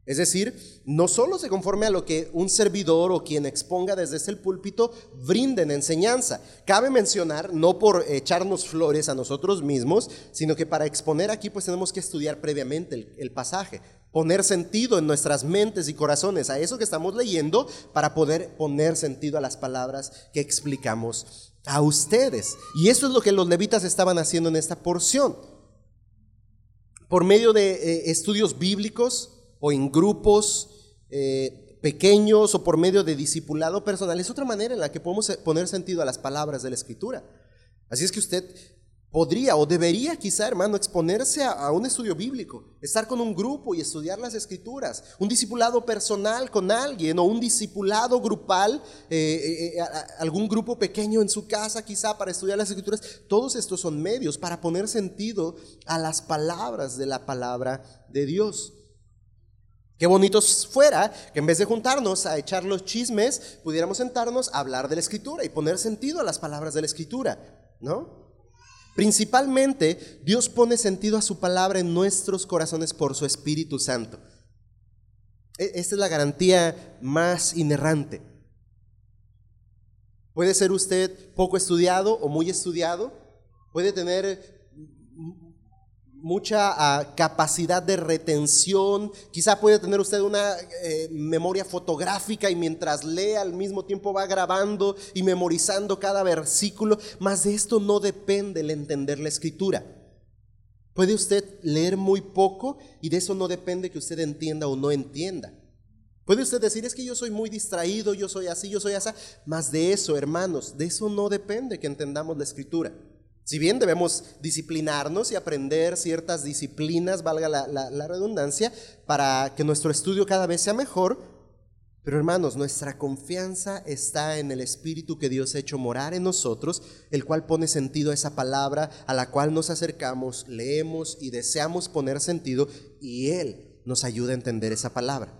Es decir, no solo se conforme a lo que un servidor o quien exponga desde el púlpito brinden enseñanza. Cabe mencionar, no por echarnos flores a nosotros mismos, sino que para exponer aquí pues tenemos que estudiar previamente el pasaje poner sentido en nuestras mentes y corazones a eso que estamos leyendo para poder poner sentido a las palabras que explicamos a ustedes. Y eso es lo que los levitas estaban haciendo en esta porción. Por medio de eh, estudios bíblicos o en grupos eh, pequeños o por medio de discipulado personal, es otra manera en la que podemos poner sentido a las palabras de la escritura. Así es que usted podría o debería quizá, hermano, exponerse a, un estudio bíblico, estar con un grupo y estudiar las escrituras, un discipulado personal con alguien o un discipulado grupal, eh, eh, algún grupo pequeño en su casa quizá para estudiar las escrituras. Todos estos son medios para poner sentido a las palabras de la palabra de Dios. Qué bonito fuera que en vez de juntarnos a echar los chismes, pudiéramos sentarnos a hablar de la escritura y poner sentido a las palabras de la escritura, ¿no? Principalmente, Dios pone sentido a su palabra en nuestros corazones por su Espíritu Santo. E, esta es la garantía más inerrante. Puede ser usted poco estudiado o muy estudiado, puede tener mucha ah, capacidad de retención, quizá puede tener usted una eh, memoria fotográfica y mientras lee al mismo tiempo va grabando y memorizando cada versículo, mas de esto no depende el entender la escritura. Puede usted leer muy poco y de eso no depende que usted entienda o no entienda. Puede usted decir, es que yo soy muy distraído, yo soy así, yo soy así, mas de eso, hermanos, de eso no depende que entendamos la escritura. Si bien debemos disciplinarnos y aprender ciertas disciplinas, valga la, redundancia, para que nuestro estudio cada vez sea mejor, pero hermanos, nuestra confianza está en el Espíritu que Dios ha hecho morar en nosotros, el cual pone sentido a esa palabra a la cual nos acercamos, leemos y deseamos poner sentido, y Él nos ayuda a entender esa palabra.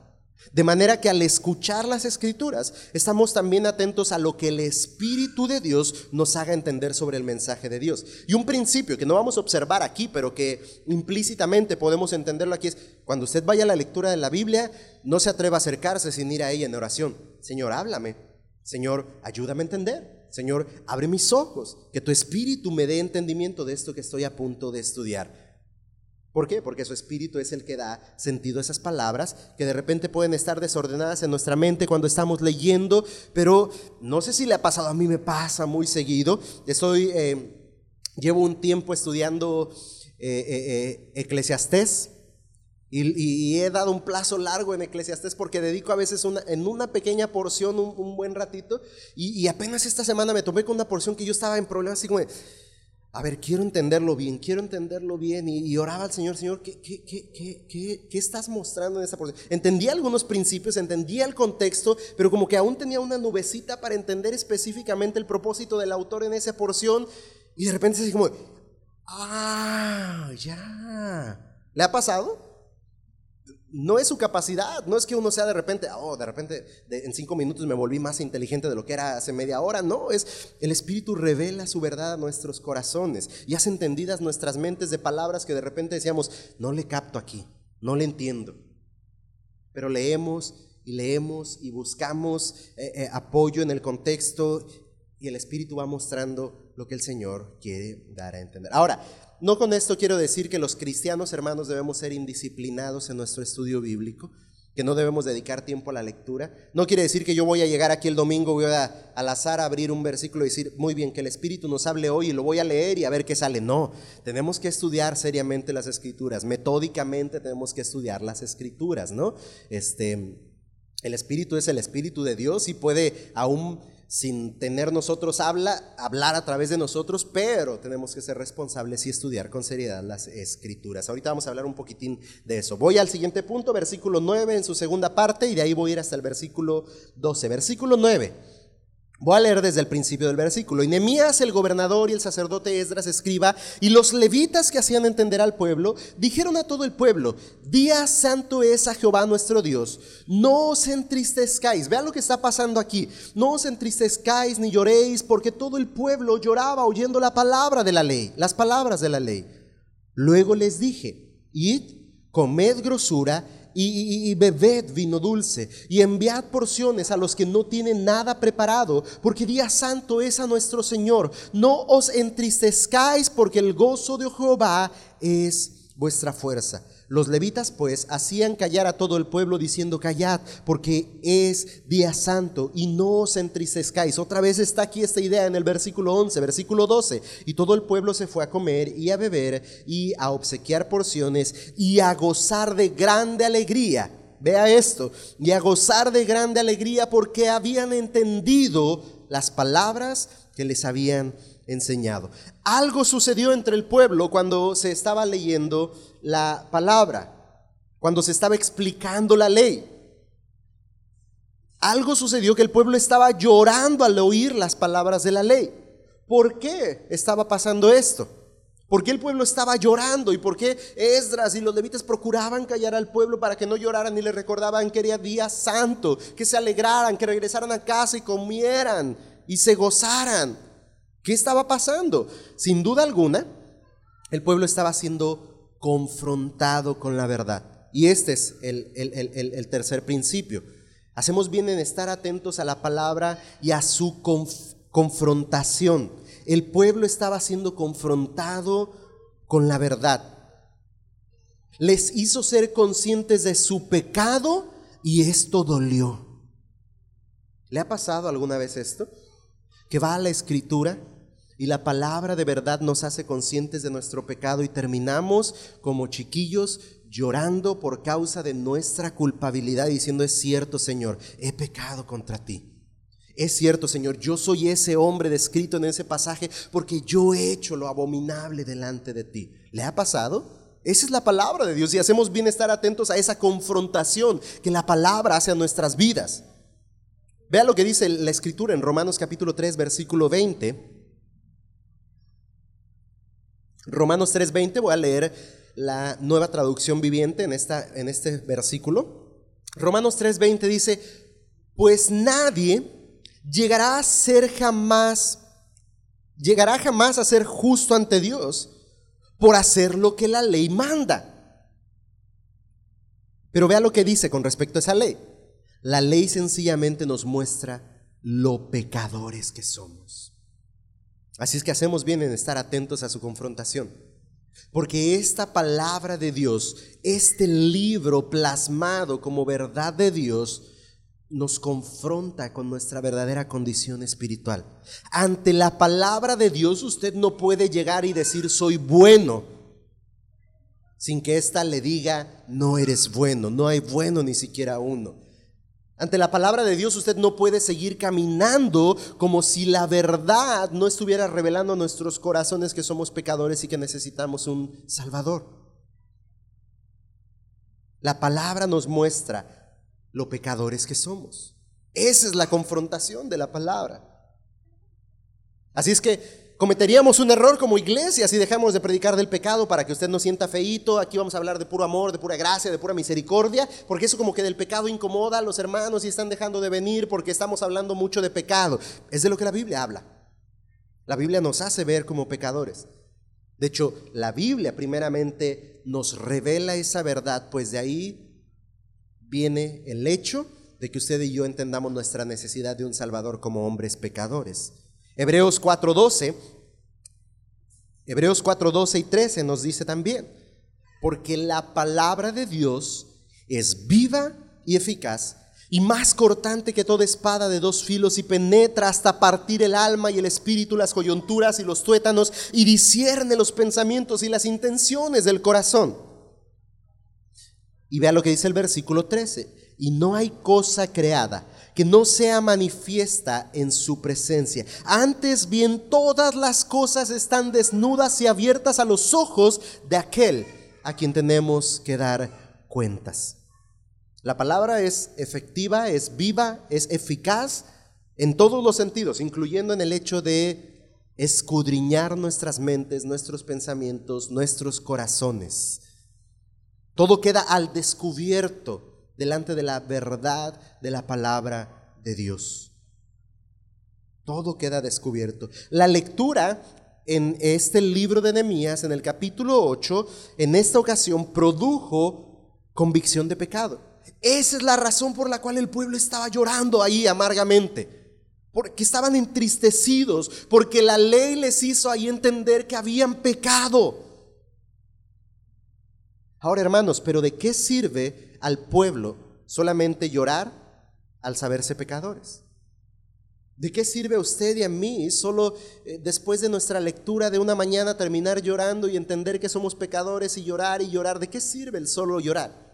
De manera que al escuchar las escrituras estamos también atentos a lo que el Espíritu de Dios nos haga entender sobre el mensaje de Dios. Y un principio que no vamos a observar aquí, pero que implícitamente podemos entenderlo aquí es, cuando usted vaya a la lectura de la Biblia, no se atreva a acercarse sin ir a ella en oración. Señor, háblame. Señor, ayúdame a entender. Señor, abre mis ojos, que tu Espíritu me dé entendimiento de esto que estoy a punto de estudiar. ¿Por qué? Porque su espíritu es el que da sentido a esas palabras que de repente pueden estar desordenadas en nuestra mente cuando estamos leyendo, pero no sé si le ha pasado, a mí me pasa muy seguido. Estoy, eh, llevo un tiempo estudiando eh, eh, Eclesiastés y, he dado un plazo largo en Eclesiastés porque dedico a veces una, en una pequeña porción un, buen ratito y, y, apenas esta semana me tomé con una porción que yo estaba en problemas así como de, a ver, quiero entenderlo bien, quiero entenderlo bien. Y, oraba al Señor, Señor, ¿qué, qué, qué, ¿qué, estás mostrando en esa porción? Entendía algunos principios, entendía el contexto, pero como que aún tenía una nubecita para entender específicamente el propósito del autor en esa porción. Y de repente se como, ah, ya. ¿Le ha pasado? No es su capacidad, no es que uno sea de repente, oh, de repente en cinco minutos me volví más inteligente de lo que era hace media hora, no, es el Espíritu revela su verdad a nuestros corazones y hace entendidas nuestras mentes de palabras que de repente decíamos, no le capto aquí, no le entiendo, pero leemos y leemos y buscamos eh, eh, apoyo en el contexto y el Espíritu va mostrando lo que el Señor quiere dar a entender. Ahora, no con esto quiero decir que los cristianos hermanos debemos ser indisciplinados en nuestro estudio bíblico, que no debemos dedicar tiempo a la lectura. No quiere decir que yo voy a llegar aquí el domingo, voy a al azar abrir un versículo y decir, muy bien, que el Espíritu nos hable hoy y lo voy a leer y a ver qué sale. No, tenemos que estudiar seriamente las escrituras, metódicamente tenemos que estudiar las escrituras, ¿no? Este, El Espíritu es el Espíritu de Dios y puede aún sin tener nosotros habla, hablar a través de nosotros, pero tenemos que ser responsables y estudiar con seriedad las escrituras. Ahorita vamos a hablar un poquitín de eso. Voy al siguiente punto, versículo 9 en su segunda parte y de ahí voy a ir hasta el versículo 12. Versículo 9. Voy a leer desde el principio del versículo. Y Nemías, el gobernador y el sacerdote Esdras, escriba, y los levitas que hacían entender al pueblo, dijeron a todo el pueblo, día santo es a Jehová nuestro Dios, no os entristezcáis. Vean lo que está pasando aquí. No os entristezcáis ni lloréis, porque todo el pueblo lloraba oyendo la palabra de la ley, las palabras de la ley. Luego les dije, id, comed grosura y, bebed vino dulce y enviad porciones a los que no tienen nada preparado, porque día santo es a nuestro Señor. No os entristezcáis porque el gozo de Jehová es vuestra fuerza. Los levitas pues hacían callar a todo el pueblo diciendo, callad, porque es día santo y no os entristezcáis. Otra vez está aquí esta idea en el versículo 11, versículo 12. Y todo el pueblo se fue a comer y a beber y a obsequiar porciones y a gozar de grande alegría. Vea esto, y a gozar de grande alegría porque habían entendido las palabras que les habían enseñado. Algo sucedió entre el pueblo cuando se estaba leyendo la palabra, cuando se estaba explicando la ley. Algo sucedió que el pueblo estaba llorando al oír las palabras de la ley. ¿Por qué estaba pasando esto? ¿Por qué el pueblo estaba llorando? ¿Y por qué Esdras y los levitas procuraban callar al pueblo para que no lloraran y le recordaban que era día santo, que se alegraran, que regresaran a casa y comieran y se gozaran? ¿Qué estaba pasando? Sin duda alguna, el pueblo estaba siendo confrontado con la verdad. Y este es el, tercer principio. Hacemos bien en estar atentos a la palabra y a su confrontación. El pueblo estaba siendo confrontado con la verdad. Les hizo ser conscientes de su pecado y esto dolió. ¿Le ha pasado alguna vez esto? Que va a la escritura y la palabra de verdad nos hace conscientes de nuestro pecado y terminamos como chiquillos llorando por causa de nuestra culpabilidad diciendo, es cierto Señor, he pecado contra ti. Es cierto Señor, yo soy ese hombre descrito en ese pasaje porque yo he hecho lo abominable delante de ti. ¿Le ha pasado? Esa es la palabra de Dios y hacemos bien estar atentos a esa confrontación que la palabra hace a nuestras vidas. Vea lo que dice la escritura en Romanos capítulo 3 versículo 20. Romanos 3:20, voy a leer la nueva traducción viviente en, esta, en este versículo. Romanos 3:20 dice, pues nadie llegará a ser jamás, llegará jamás a ser justo ante Dios por hacer lo que la ley manda. Pero vea lo que dice con respecto a esa ley. La ley sencillamente nos muestra lo pecadores que somos. Así es que hacemos bien en estar atentos a su confrontación. Porque esta palabra de Dios, este libro plasmado como verdad de Dios, nos confronta con nuestra verdadera condición espiritual. Ante la palabra de Dios usted no puede llegar y decir soy bueno sin que ésta le diga no eres bueno, no hay bueno ni siquiera uno. Ante la palabra de Dios usted no puede seguir caminando como si la verdad no estuviera revelando a nuestros corazones que somos pecadores y que necesitamos un Salvador. La palabra nos muestra lo pecadores que somos. Esa es la confrontación de la palabra. Así es que Cometeríamos un error como iglesia si dejamos de predicar del pecado para que usted no sienta feíto. Aquí vamos a hablar de puro amor, de pura gracia, de pura misericordia, porque eso como que del pecado incomoda a los hermanos y están dejando de venir porque estamos hablando mucho de pecado. Es de lo que la Biblia habla. La Biblia nos hace ver como pecadores. De hecho, la Biblia primeramente nos revela esa verdad, pues de ahí viene el hecho de que usted y yo entendamos nuestra necesidad de un Salvador como hombres pecadores. Hebreos 4:12, Hebreos 4:12 y 13 nos dice también, porque la palabra de Dios es viva y eficaz y más cortante que toda espada de dos filos y penetra hasta partir el alma y el espíritu, las coyunturas y los tuétanos y discierne los pensamientos y las intenciones del corazón. Y vea lo que dice el versículo 13 y no hay cosa creada que no sea manifiesta en su presencia. Antes bien, todas las cosas están desnudas y abiertas a los ojos de aquel a quien tenemos que dar cuentas. La palabra es efectiva, es viva, es eficaz en todos los sentidos, incluyendo en el hecho de escudriñar nuestras mentes, nuestros pensamientos, nuestros corazones. Todo queda al descubierto delante de la verdad de la palabra de Dios. Todo queda descubierto. La lectura en este libro de Nehemías, en el capítulo 8, en esta ocasión produjo convicción de pecado. Esa es la razón por la cual el pueblo estaba llorando ahí amargamente. Porque estaban entristecidos, porque la ley les hizo ahí entender que habían pecado. Ahora, hermanos, pero ¿de qué sirve al pueblo solamente llorar al saberse pecadores? ¿De qué sirve a usted y a mí solo eh, después de nuestra lectura de una mañana terminar llorando y entender que somos pecadores y llorar y llorar? ¿De qué sirve el solo llorar?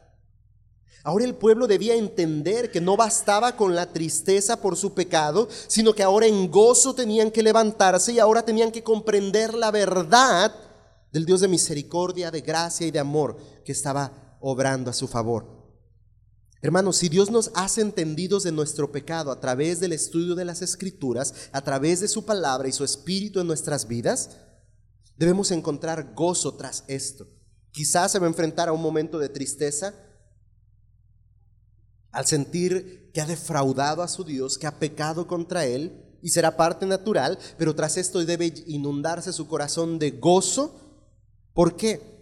Ahora el pueblo debía entender que no bastaba con la tristeza por su pecado, sino que ahora en gozo tenían que levantarse y ahora tenían que comprender la verdad del Dios de misericordia, de gracia y de amor que estaba obrando a su favor. Hermanos, si Dios nos hace entendidos de nuestro pecado a través del estudio de las escrituras, a través de su palabra y su espíritu en nuestras vidas, debemos encontrar gozo tras esto. Quizás se va a enfrentar a un momento de tristeza al sentir que ha defraudado a su Dios, que ha pecado contra él, y será parte natural, pero tras esto debe inundarse su corazón de gozo. ¿Por qué?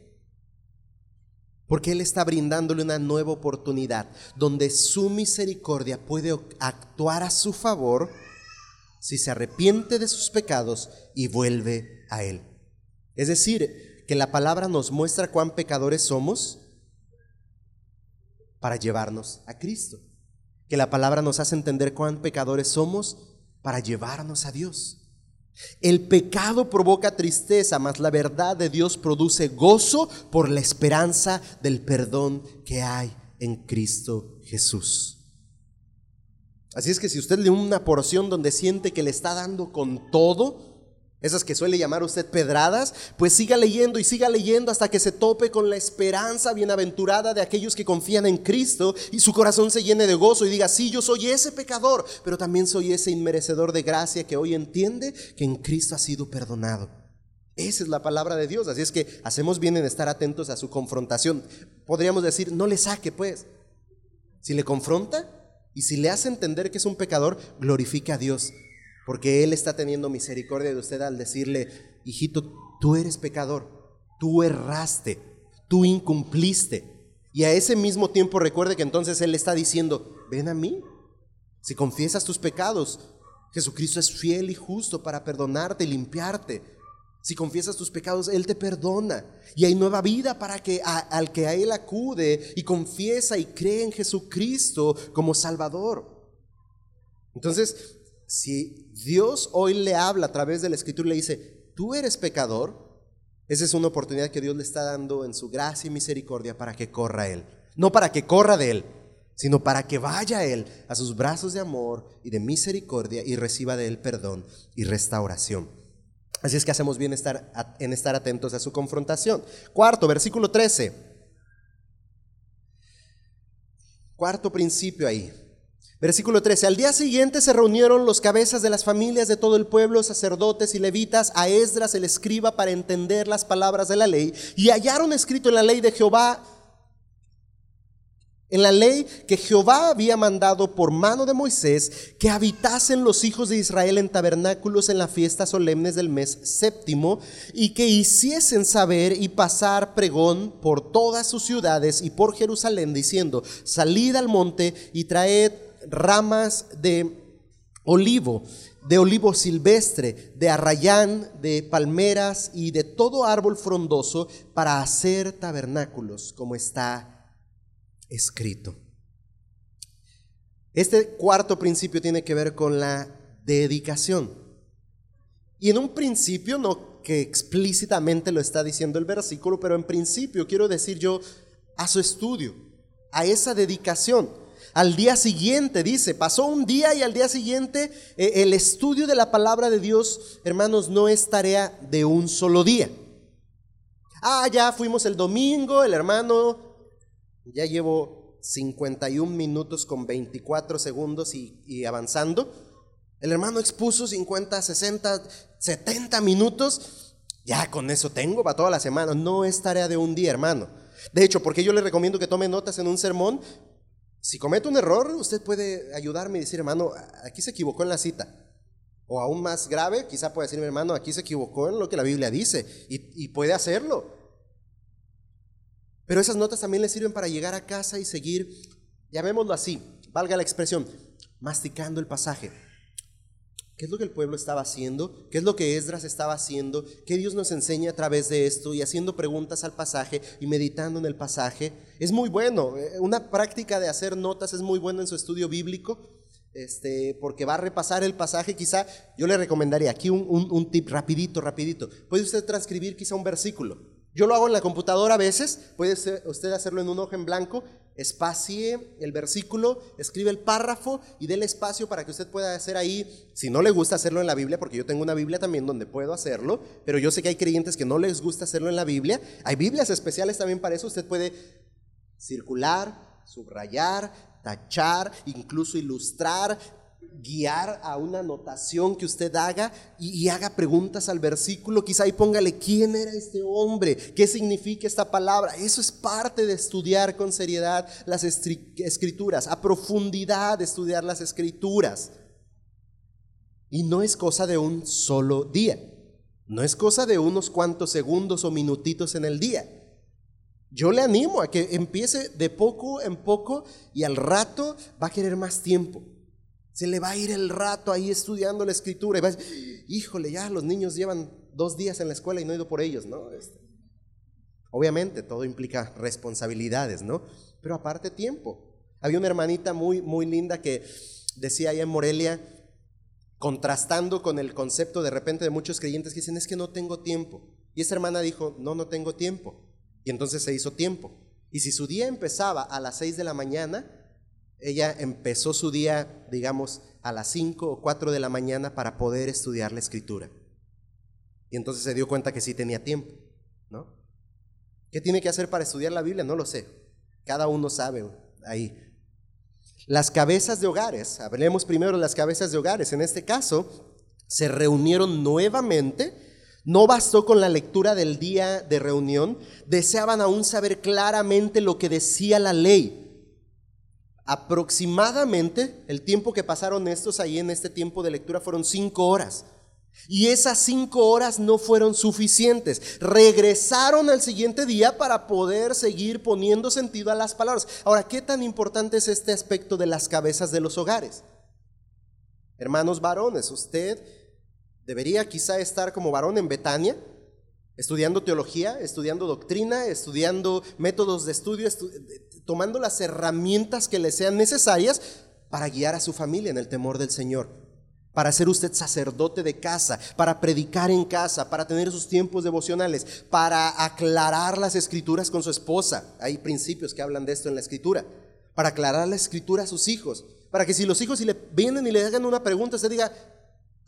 Porque Él está brindándole una nueva oportunidad donde su misericordia puede actuar a su favor si se arrepiente de sus pecados y vuelve a Él. Es decir, que la palabra nos muestra cuán pecadores somos para llevarnos a Cristo. Que la palabra nos hace entender cuán pecadores somos para llevarnos a Dios. El pecado provoca tristeza, mas la verdad de Dios produce gozo por la esperanza del perdón que hay en Cristo Jesús. Así es que si usted lee una porción donde siente que le está dando con todo, esas que suele llamar usted pedradas, pues siga leyendo y siga leyendo hasta que se tope con la esperanza bienaventurada de aquellos que confían en Cristo y su corazón se llene de gozo y diga, sí, yo soy ese pecador, pero también soy ese inmerecedor de gracia que hoy entiende que en Cristo ha sido perdonado. Esa es la palabra de Dios, así es que hacemos bien en estar atentos a su confrontación. Podríamos decir, no le saque pues. Si le confronta y si le hace entender que es un pecador, glorifique a Dios porque Él está teniendo misericordia de usted al decirle, hijito, tú eres pecador, tú erraste, tú incumpliste. Y a ese mismo tiempo recuerde que entonces Él está diciendo, ven a mí. Si confiesas tus pecados, Jesucristo es fiel y justo para perdonarte y limpiarte. Si confiesas tus pecados, Él te perdona. Y hay nueva vida para que al que a Él acude y confiesa y cree en Jesucristo como Salvador. Entonces, si Dios hoy le habla a través de la escritura y le dice, tú eres pecador, esa es una oportunidad que Dios le está dando en su gracia y misericordia para que corra a Él. No para que corra de Él, sino para que vaya Él a sus brazos de amor y de misericordia y reciba de Él perdón y restauración. Así es que hacemos bien estar, en estar atentos a su confrontación. Cuarto, versículo 13. Cuarto principio ahí. Versículo 13. Al día siguiente se reunieron los cabezas de las familias de todo el pueblo, sacerdotes y levitas, a Esdras el escriba para entender las palabras de la ley, y hallaron escrito en la ley de Jehová en la ley que Jehová había mandado por mano de Moisés que habitasen los hijos de Israel en tabernáculos en las fiestas solemnes del mes séptimo y que hiciesen saber y pasar pregón por todas sus ciudades y por Jerusalén diciendo, salid al monte y traed ramas de olivo, de olivo silvestre, de arrayán, de palmeras y de todo árbol frondoso para hacer tabernáculos, como está escrito. Este cuarto principio tiene que ver con la dedicación. Y en un principio, no que explícitamente lo está diciendo el versículo, pero en principio quiero decir yo a su estudio, a esa dedicación. Al día siguiente, dice, pasó un día y al día siguiente eh, el estudio de la palabra de Dios, hermanos, no es tarea de un solo día. Ah, ya fuimos el domingo, el hermano, ya llevo 51 minutos con 24 segundos y, y avanzando. El hermano expuso 50, 60, 70 minutos. Ya con eso tengo para toda la semana. No es tarea de un día, hermano. De hecho, porque yo le recomiendo que tome notas en un sermón, si comete un error, usted puede ayudarme y decir, hermano, aquí se equivocó en la cita. O aún más grave, quizá puede decir, hermano, aquí se equivocó en lo que la Biblia dice. Y, puede hacerlo. Pero esas notas también le sirven para llegar a casa y seguir, llamémoslo así, valga la expresión, masticando el pasaje. ¿Qué es lo que el pueblo estaba haciendo? ¿Qué es lo que Esdras estaba haciendo? ¿Qué Dios nos enseña a través de esto? Y haciendo preguntas al pasaje y meditando en el pasaje. Es muy bueno. Eh, una práctica de hacer notas es muy bueno en su estudio bíblico. Este, porque va a repasar el pasaje, quizá yo le recomendaría aquí un, un tip rapidito, rapidito. Puede usted transcribir quizá un versículo. Yo lo hago en la computadora a veces, puede usted hacerlo en un hoja en blanco espacie el versículo, escribe el párrafo y déle espacio para que usted pueda hacer ahí, si no le gusta hacerlo en la Biblia, porque yo tengo una Biblia también donde puedo hacerlo, pero yo sé que hay creyentes que no les gusta hacerlo en la Biblia. Hay Biblias especiales también para eso, usted puede circular, subrayar, tachar, incluso ilustrar, guiar a una anotación que usted haga y, haga preguntas al versículo, quizá y póngale quién era este hombre, qué significa esta palabra. Eso es parte de estudiar con seriedad las escrituras, a profundidad de estudiar las escrituras. Y no es cosa de un solo día, no es cosa de unos cuantos segundos o minutitos en el día. Yo le animo a que empiece de poco en poco y al rato va a querer más tiempo. Se le va a ir el rato ahí estudiando la escritura y va a decir, híjole, ya los niños llevan dos días en la escuela y no he ido por ellos, ¿no? Este, obviamente, todo implica responsabilidades, ¿no? Pero aparte tiempo. Había una hermanita muy, muy linda que decía ahí en Morelia, contrastando con el concepto de repente de muchos creyentes que dicen, es que no tengo tiempo. Y esa hermana dijo, no, no tengo tiempo. Y entonces se hizo tiempo. Y si su día empezaba a las seis de la mañana, ella empezó su día, digamos, a las 5 o 4 de la mañana para poder estudiar la escritura. Y entonces se dio cuenta que sí tenía tiempo, ¿no? ¿Qué tiene que hacer para estudiar la Biblia? No lo sé. Cada uno sabe ahí. Las cabezas de hogares, hablemos primero de las cabezas de hogares. En este caso, se reunieron nuevamente. No bastó con la lectura del día de reunión, deseaban aún saber claramente lo que decía la ley Aproximadamente el tiempo que pasaron estos ahí en este tiempo de lectura fueron cinco horas. Y esas cinco horas no fueron suficientes. Regresaron al siguiente día para poder seguir poniendo sentido a las palabras. Ahora, ¿qué tan importante es este aspecto de las cabezas de los hogares? Hermanos varones, usted debería quizá estar como varón en Betania, estudiando teología, estudiando doctrina, estudiando métodos de estudio, tomando las herramientas que le sean necesarias para guiar a su familia en el temor del Señor, para ser usted sacerdote de casa, para predicar en casa, para tener sus tiempos devocionales, para aclarar las escrituras con su esposa. Hay principios que hablan de esto en la escritura. Para aclarar la escritura a sus hijos, para que si los hijos si le vienen y le hagan una pregunta, usted diga,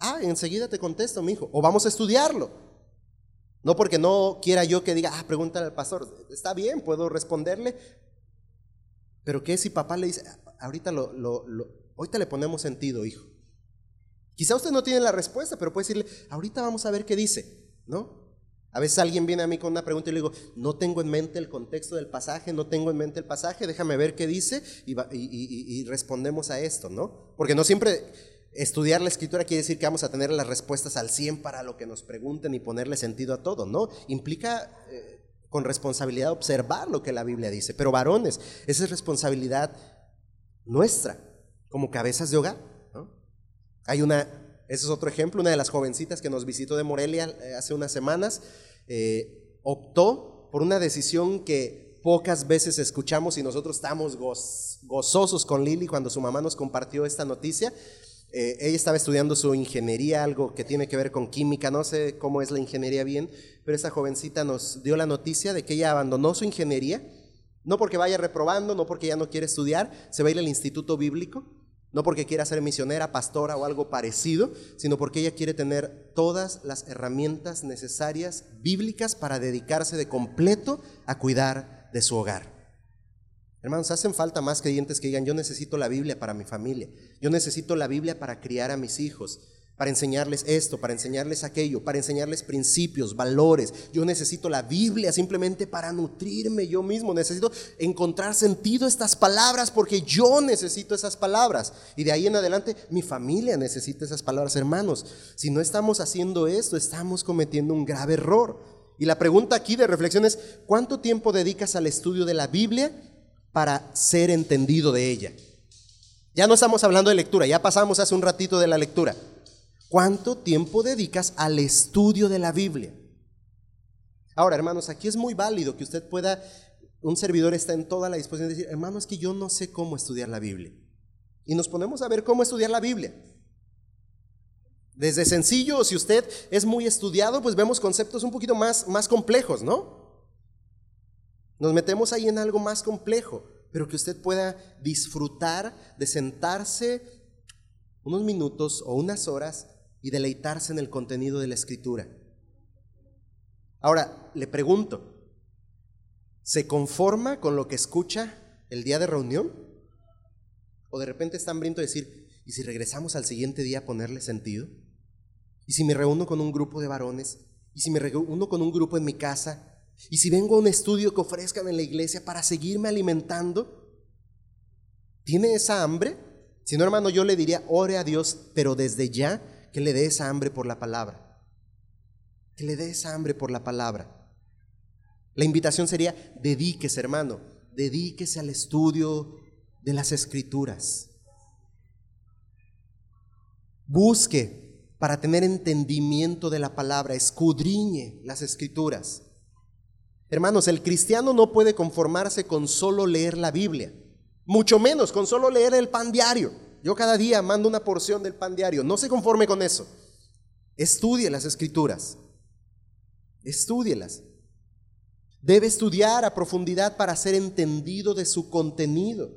ah, enseguida te contesto, mi hijo, o vamos a estudiarlo. No porque no quiera yo que diga, ah, pregúntale al pastor. Está bien, puedo responderle, pero ¿qué si papá le dice, ahorita, lo, lo, ahorita le ponemos sentido, hijo? Quizá usted no tiene la respuesta, pero puede decirle, ahorita vamos a ver qué dice, ¿no? A veces alguien viene a mí con una pregunta y le digo, no tengo en mente el contexto del pasaje, no tengo en mente el pasaje, déjame ver qué dice y, respondemos a esto, ¿no? Porque no siempre estudiar la escritura quiere decir que vamos a tener las respuestas al 100 para lo que nos pregunten y ponerle sentido a todo, ¿no? Implica eh, con responsabilidad observar lo que la Biblia dice. Pero varones, esa es responsabilidad nuestra, como cabezas de hogar. Hay una, ese es otro ejemplo, una de las jovencitas que nos visitó de Morelia eh, hace unas semanas, eh, optó por una decisión que pocas veces escuchamos y nosotros estamos gozosos con Lili cuando su mamá nos compartió esta noticia. Eh, ella estaba estudiando su ingeniería, algo que tiene que ver con química, no sé cómo es la ingeniería bien, pero esa jovencita nos dio la noticia de que ella abandonó su ingeniería No porque vaya reprobando, no porque ya no quiere estudiar, se va a ir al instituto bíblico, no porque quiera ser misionera, pastora o algo parecido, sino porque ella quiere tener todas las herramientas necesarias bíblicas para dedicarse de completo a cuidar de su hogar. Hermanos, hacen falta más creyentes que digan, yo necesito la Biblia para mi familia, yo necesito la Biblia para criar a mis hijos, para enseñarles esto, para enseñarles aquello, para enseñarles principios, valores. Yo necesito la Biblia simplemente para nutrirme yo mismo. Necesito encontrar sentido a estas palabras porque yo necesito esas palabras. Y de ahí en adelante mi familia necesita esas palabras, hermanos. Si no estamos haciendo esto, estamos cometiendo un grave error. Y la pregunta aquí de reflexión es, ¿cuánto tiempo dedicas al estudio de la Biblia para ser entendido de ella? Ya no estamos hablando de lectura, ya pasamos hace un ratito de la lectura. ¿Cuánto tiempo dedicas al estudio de la Biblia? Ahora, hermanos, aquí es muy válido que usted pueda, un servidor está en toda la disposición de decir, hermanos, que yo no sé cómo estudiar la Biblia. Y nos ponemos a ver cómo estudiar la Biblia. Desde sencillo, si usted es muy estudiado, pues vemos conceptos un poquito más, más complejos, ¿no? Nos metemos ahí en algo más complejo, pero que usted pueda disfrutar de sentarse unos minutos o unas horas y deleitarse en el contenido de la escritura. Ahora, le pregunto, ¿se conforma con lo que escucha el día de reunión? ¿O de repente está hambriento de decir, ¿y si regresamos al siguiente día a ponerle sentido? ¿Y si me reúno con un grupo de varones? ¿Y si me reúno con un grupo en mi casa? ¿Y si vengo a un estudio que ofrezcan en la iglesia para seguirme alimentando? ¿Tiene esa hambre? Si no, hermano, yo le diría, ore a Dios, pero desde ya que le dé esa hambre por la palabra. Que le dé esa hambre por la palabra. La invitación sería, dedíquese, hermano, dedíquese al estudio de las escrituras. Busque para tener entendimiento de la palabra, escudriñe las escrituras. Hermanos, el cristiano no puede conformarse con solo leer la Biblia, mucho menos con solo leer el pan diario. Yo cada día mando una porción del pan diario. No se conforme con eso. Estudie las escrituras. Estúdielas. Debe estudiar a profundidad para ser entendido de su contenido.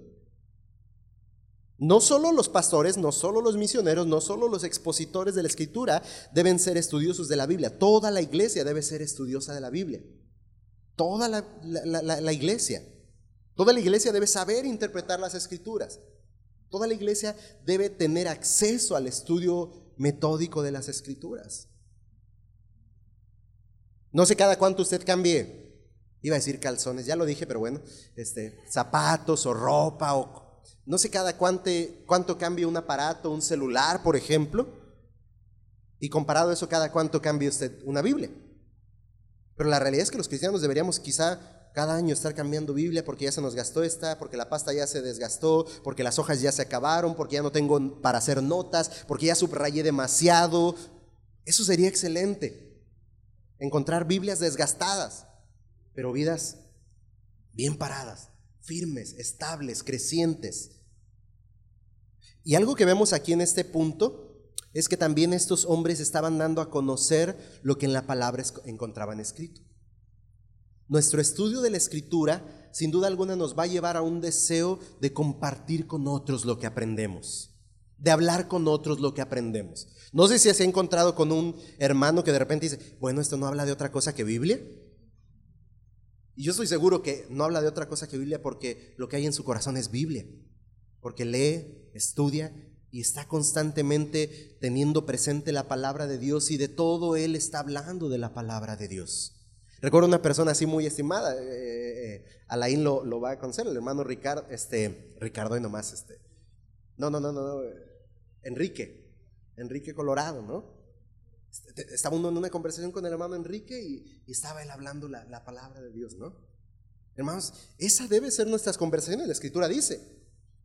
No solo los pastores, no solo los misioneros, no solo los expositores de la escritura deben ser estudiosos de la Biblia. Toda la iglesia debe ser estudiosa de la Biblia. Toda la, la iglesia. Toda la iglesia debe saber interpretar las escrituras. Toda la iglesia debe tener acceso al estudio metódico de las escrituras. No sé cada cuánto usted cambie, iba a decir calzones, ya lo dije, pero bueno, este, zapatos o ropa o no sé cada cuánto, cuánto cambie un aparato, un celular, por ejemplo, y comparado a eso, cada cuánto cambie usted una Biblia. Pero la realidad es que los cristianos deberíamos quizá cada año estar cambiando Biblia porque ya se nos gastó esta, porque la pasta ya se desgastó, porque las hojas ya se acabaron, porque ya no tengo para hacer notas, porque ya subrayé demasiado. Eso sería excelente. Encontrar Biblias desgastadas, pero vidas bien paradas, firmes, estables, crecientes. Y algo que vemos aquí en este punto es que también estos hombres estaban dando a conocer lo que en la palabra encontraban escrito. Nuestro estudio de la escritura, sin duda alguna, nos va a llevar a un deseo de compartir con otros lo que aprendemos, de hablar con otros lo que aprendemos. No sé si se ha encontrado con un hermano que de repente dice, bueno, esto no habla de otra cosa que Biblia. Y yo estoy seguro que no habla de otra cosa que Biblia porque lo que hay en su corazón es Biblia, porque lee, estudia y está constantemente teniendo presente la palabra de Dios y de todo él está hablando de la palabra de Dios. Recuerdo una persona así muy estimada, eh, eh, Alain lo, lo, va a conocer, el hermano Ricardo, este, Ricardo y nomás, este, no, no, no, no, Enrique, Enrique Colorado, ¿no? Este, estaba uno en una conversación con el hermano Enrique y, estaba él hablando la, la, palabra de Dios, ¿no? Hermanos, esa debe ser nuestras conversaciones, la escritura dice.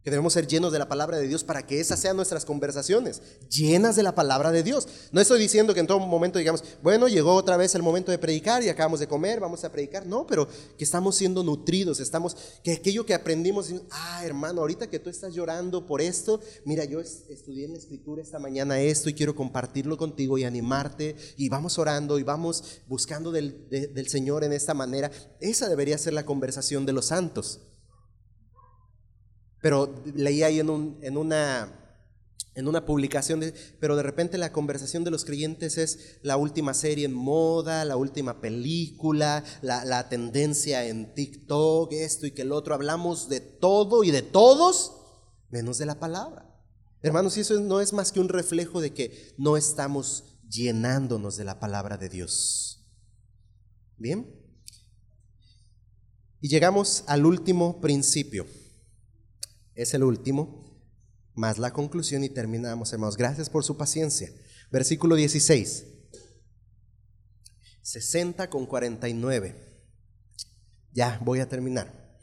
Que debemos ser llenos de la palabra de Dios para que esas sean nuestras conversaciones, llenas de la palabra de Dios. No estoy diciendo que en todo momento digamos, bueno, llegó otra vez el momento de predicar y acabamos de comer, vamos a predicar. No, pero que estamos siendo nutridos, estamos, que aquello que aprendimos, ah, hermano, ahorita que tú estás llorando por esto, mira, yo estudié en la escritura esta mañana esto y quiero compartirlo contigo y animarte y vamos orando y vamos buscando del, del Señor en esta manera. Esa debería ser la conversación de los santos. Pero leí ahí en, una, en una publicación, pero de repente la conversación de los creyentes es la última serie en moda, la última película, la, la tendencia en TikTok, esto y que el otro. Hablamos de todo y de todos, menos de la palabra. Hermanos, y eso no es más que un reflejo de que no estamos llenándonos de la palabra de Dios. Bien. Y llegamos al último principio es el último, más la conclusión y terminamos, hermanos. Gracias por su paciencia. Versículo 16. 60 con 49. Ya, voy a terminar.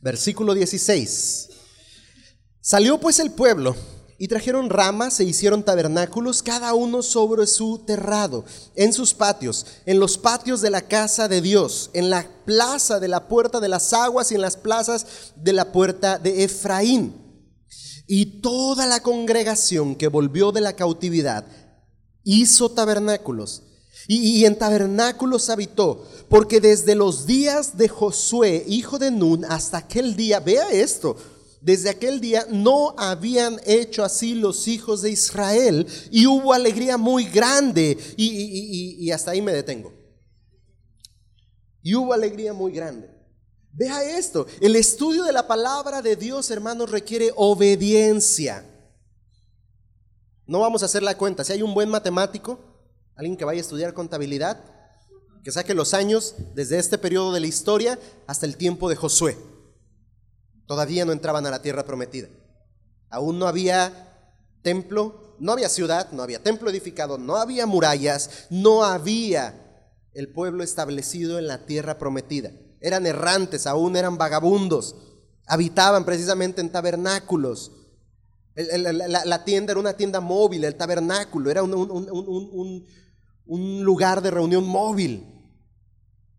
Versículo 16. Salió pues el pueblo y trajeron ramas e hicieron tabernáculos, cada uno sobre su terrado, en sus patios, en los patios de la casa de Dios, en la plaza de la puerta de las aguas y en las plazas de la puerta de Efraín. Y toda la congregación que volvió de la cautividad hizo tabernáculos. Y, y, en tabernáculos habitó, porque desde los días de Josué, hijo de Nun, hasta aquel día, vea esto, desde aquel día no habían hecho así los hijos de Israel y hubo alegría muy grande. Y, hasta ahí me detengo. Y hubo alegría muy grande. Vea esto, el estudio de la palabra de Dios, hermanos, requiere obediencia. No vamos a hacer la cuenta. Si hay un buen matemático, alguien que vaya a estudiar contabilidad, que saque los años desde este periodo de la historia hasta el tiempo de Josué. Todavía no entraban a la tierra prometida. Aún no había templo, no había ciudad, no había templo edificado, no había murallas, no había el pueblo establecido en la tierra prometida. Eran errantes, aún eran vagabundos, habitaban precisamente en tabernáculos. La, tienda era una tienda móvil, el tabernáculo era un lugar de reunión móvil.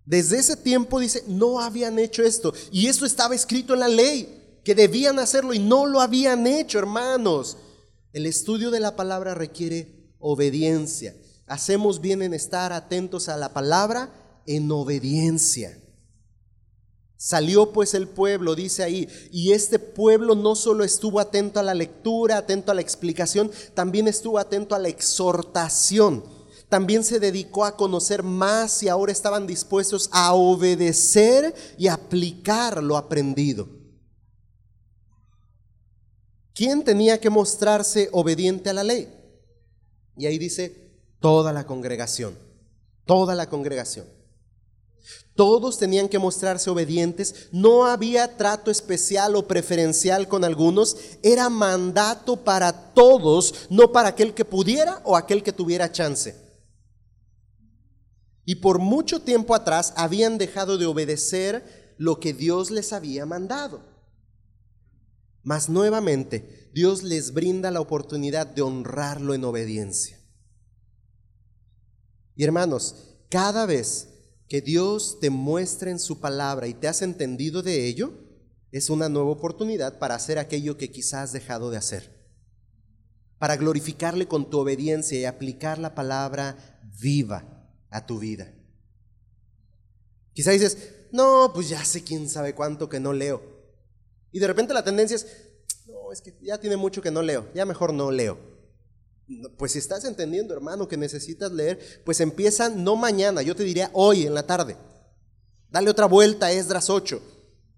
Desde ese tiempo dice, no habían hecho esto. Y eso estaba escrito en la ley, que debían hacerlo y no lo habían hecho, hermanos. El estudio de la palabra requiere obediencia. Hacemos bien en estar atentos a la palabra en obediencia. Salió pues el pueblo, dice ahí, y este pueblo no solo estuvo atento a la lectura, atento a la explicación, también estuvo atento a la exhortación también se dedicó a conocer más y ahora estaban dispuestos a obedecer y aplicar lo aprendido. ¿Quién tenía que mostrarse obediente a la ley? Y ahí dice toda la congregación, toda la congregación. Todos tenían que mostrarse obedientes, no había trato especial o preferencial con algunos, era mandato para todos, no para aquel que pudiera o aquel que tuviera chance y por mucho tiempo atrás habían dejado de obedecer lo que Dios les había mandado. Mas nuevamente Dios les brinda la oportunidad de honrarlo en obediencia. Y hermanos, cada vez que Dios te muestra en su palabra y te has entendido de ello, es una nueva oportunidad para hacer aquello que quizás has dejado de hacer. Para glorificarle con tu obediencia y aplicar la palabra viva a tu vida. Quizá dices, no, pues ya sé quién sabe cuánto que no leo. Y de repente la tendencia es, no, es que ya tiene mucho que no leo, ya mejor no leo. Pues si estás entendiendo, hermano, que necesitas leer, pues empieza no mañana, yo te diría hoy en la tarde. Dale otra vuelta a Esdras 8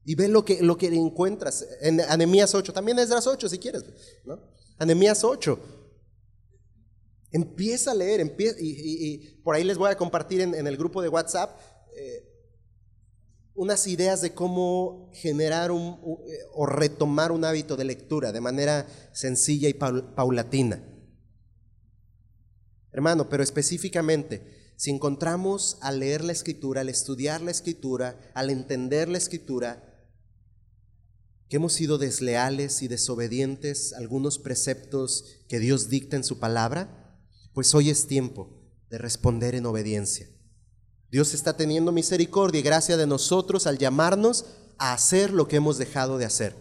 y ve lo que, lo que encuentras en Anemías 8. También Esdras 8 si quieres, ¿no? Anemías 8. Empieza a leer, empieza, y, por ahí les voy a compartir en, el grupo de WhatsApp eh, unas ideas de cómo generar un, o retomar un hábito de lectura de manera sencilla y paulatina. Hermano, pero específicamente, si encontramos al leer la escritura, al estudiar la escritura, al entender la escritura, que hemos sido desleales y desobedientes a algunos preceptos que Dios dicta en su palabra, pues hoy es tiempo de responder en obediencia. Dios está teniendo misericordia y gracia de nosotros al llamarnos a hacer lo que hemos dejado de hacer.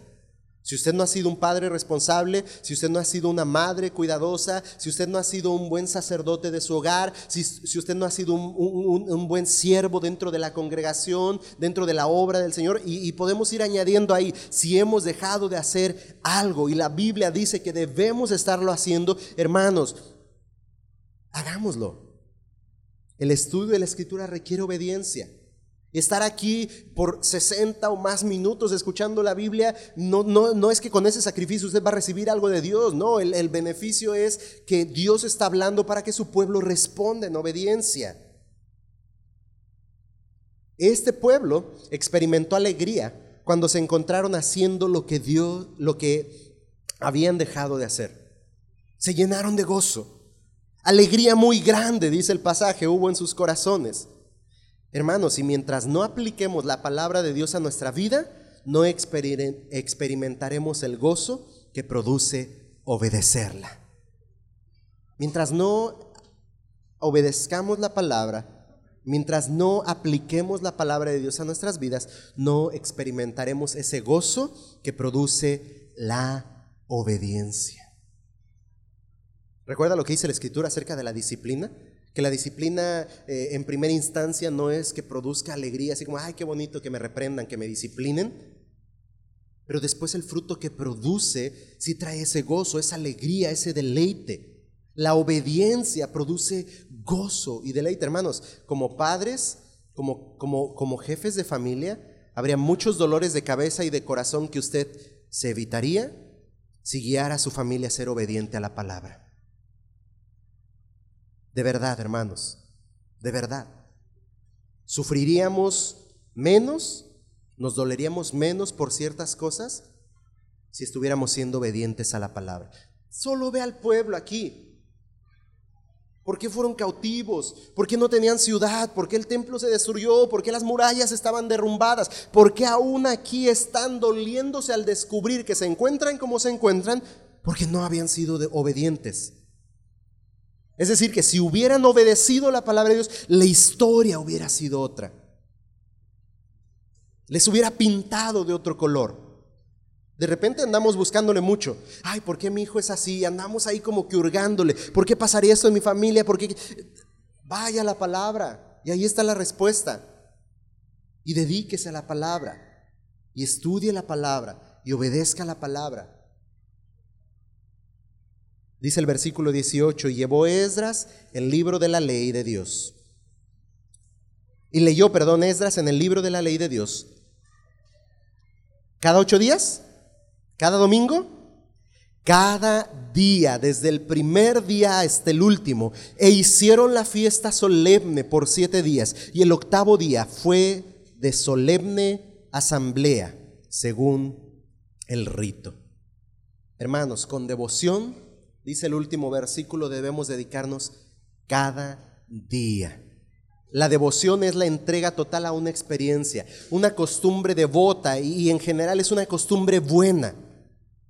Si usted no ha sido un padre responsable, si usted no ha sido una madre cuidadosa, si usted no ha sido un buen sacerdote de su hogar, si, usted no ha sido un, buen siervo dentro de la congregación, dentro de la obra del Señor, y, y podemos ir añadiendo ahí, si hemos dejado de hacer algo y la Biblia dice que debemos estarlo haciendo, hermanos, hagámoslo. El estudio de la escritura requiere obediencia. Estar aquí por 60 o más minutos escuchando la Biblia no, no, no, es que con ese sacrificio usted va a recibir algo de Dios, no, el, el beneficio es que Dios está hablando para que su pueblo responda en obediencia. Este pueblo experimentó alegría cuando se encontraron haciendo lo que Dios, lo que habían dejado de hacer. Se llenaron de gozo. Alegría muy grande, dice el pasaje, hubo en sus corazones. Hermanos, y mientras no apliquemos la palabra de Dios a nuestra vida, no experimentaremos el gozo que produce obedecerla. Mientras no obedezcamos la palabra, mientras no apliquemos la palabra de Dios a nuestras vidas, no experimentaremos ese gozo que produce la obediencia. ¿Recuerda lo que dice la Escritura acerca de la disciplina? Que la disciplina eh, en primera instancia no es que produzca alegría, así como, ay, qué bonito que me reprendan, que me disciplinen. Pero después el fruto que produce sí trae ese gozo, esa alegría, ese deleite. La obediencia produce gozo y deleite. Hermanos, como padres, como, como, como jefes de familia, habría muchos dolores de cabeza y de corazón que usted se evitaría si guiara a su familia a ser obediente a la palabra. De verdad, hermanos, de verdad. ¿Sufriríamos menos? ¿Nos doleríamos menos por ciertas cosas si estuviéramos siendo obedientes a la palabra? Solo ve al pueblo aquí. ¿Por qué fueron cautivos? ¿Por qué no tenían ciudad? ¿Por qué el templo se destruyó? ¿Por qué las murallas estaban derrumbadas? ¿Por qué aún aquí están doliéndose al descubrir que se encuentran como se encuentran? Porque no habían sido obedientes es decir, que si hubieran obedecido la palabra de Dios, la historia hubiera sido otra. Les hubiera pintado de otro color. De repente andamos buscándole mucho. Ay, ¿por qué mi hijo es así? Andamos ahí como que hurgándole. ¿Por qué pasaría esto en mi familia? ¿Por qué? Vaya la palabra. Y ahí está la respuesta. Y dedíquese a la palabra. Y estudie la palabra. Y obedezca la palabra. Dice el versículo 18, y llevó Esdras el libro de la ley de Dios. Y leyó, perdón, Esdras en el libro de la ley de Dios. ¿Cada ocho días? ¿Cada domingo? Cada día, desde el primer día hasta el último. E hicieron la fiesta solemne por siete días. Y el octavo día fue de solemne asamblea, según el rito. Hermanos, con devoción dice el último versículo, debemos dedicarnos cada día. La devoción es la entrega total a una experiencia, una costumbre devota y en general es una costumbre buena.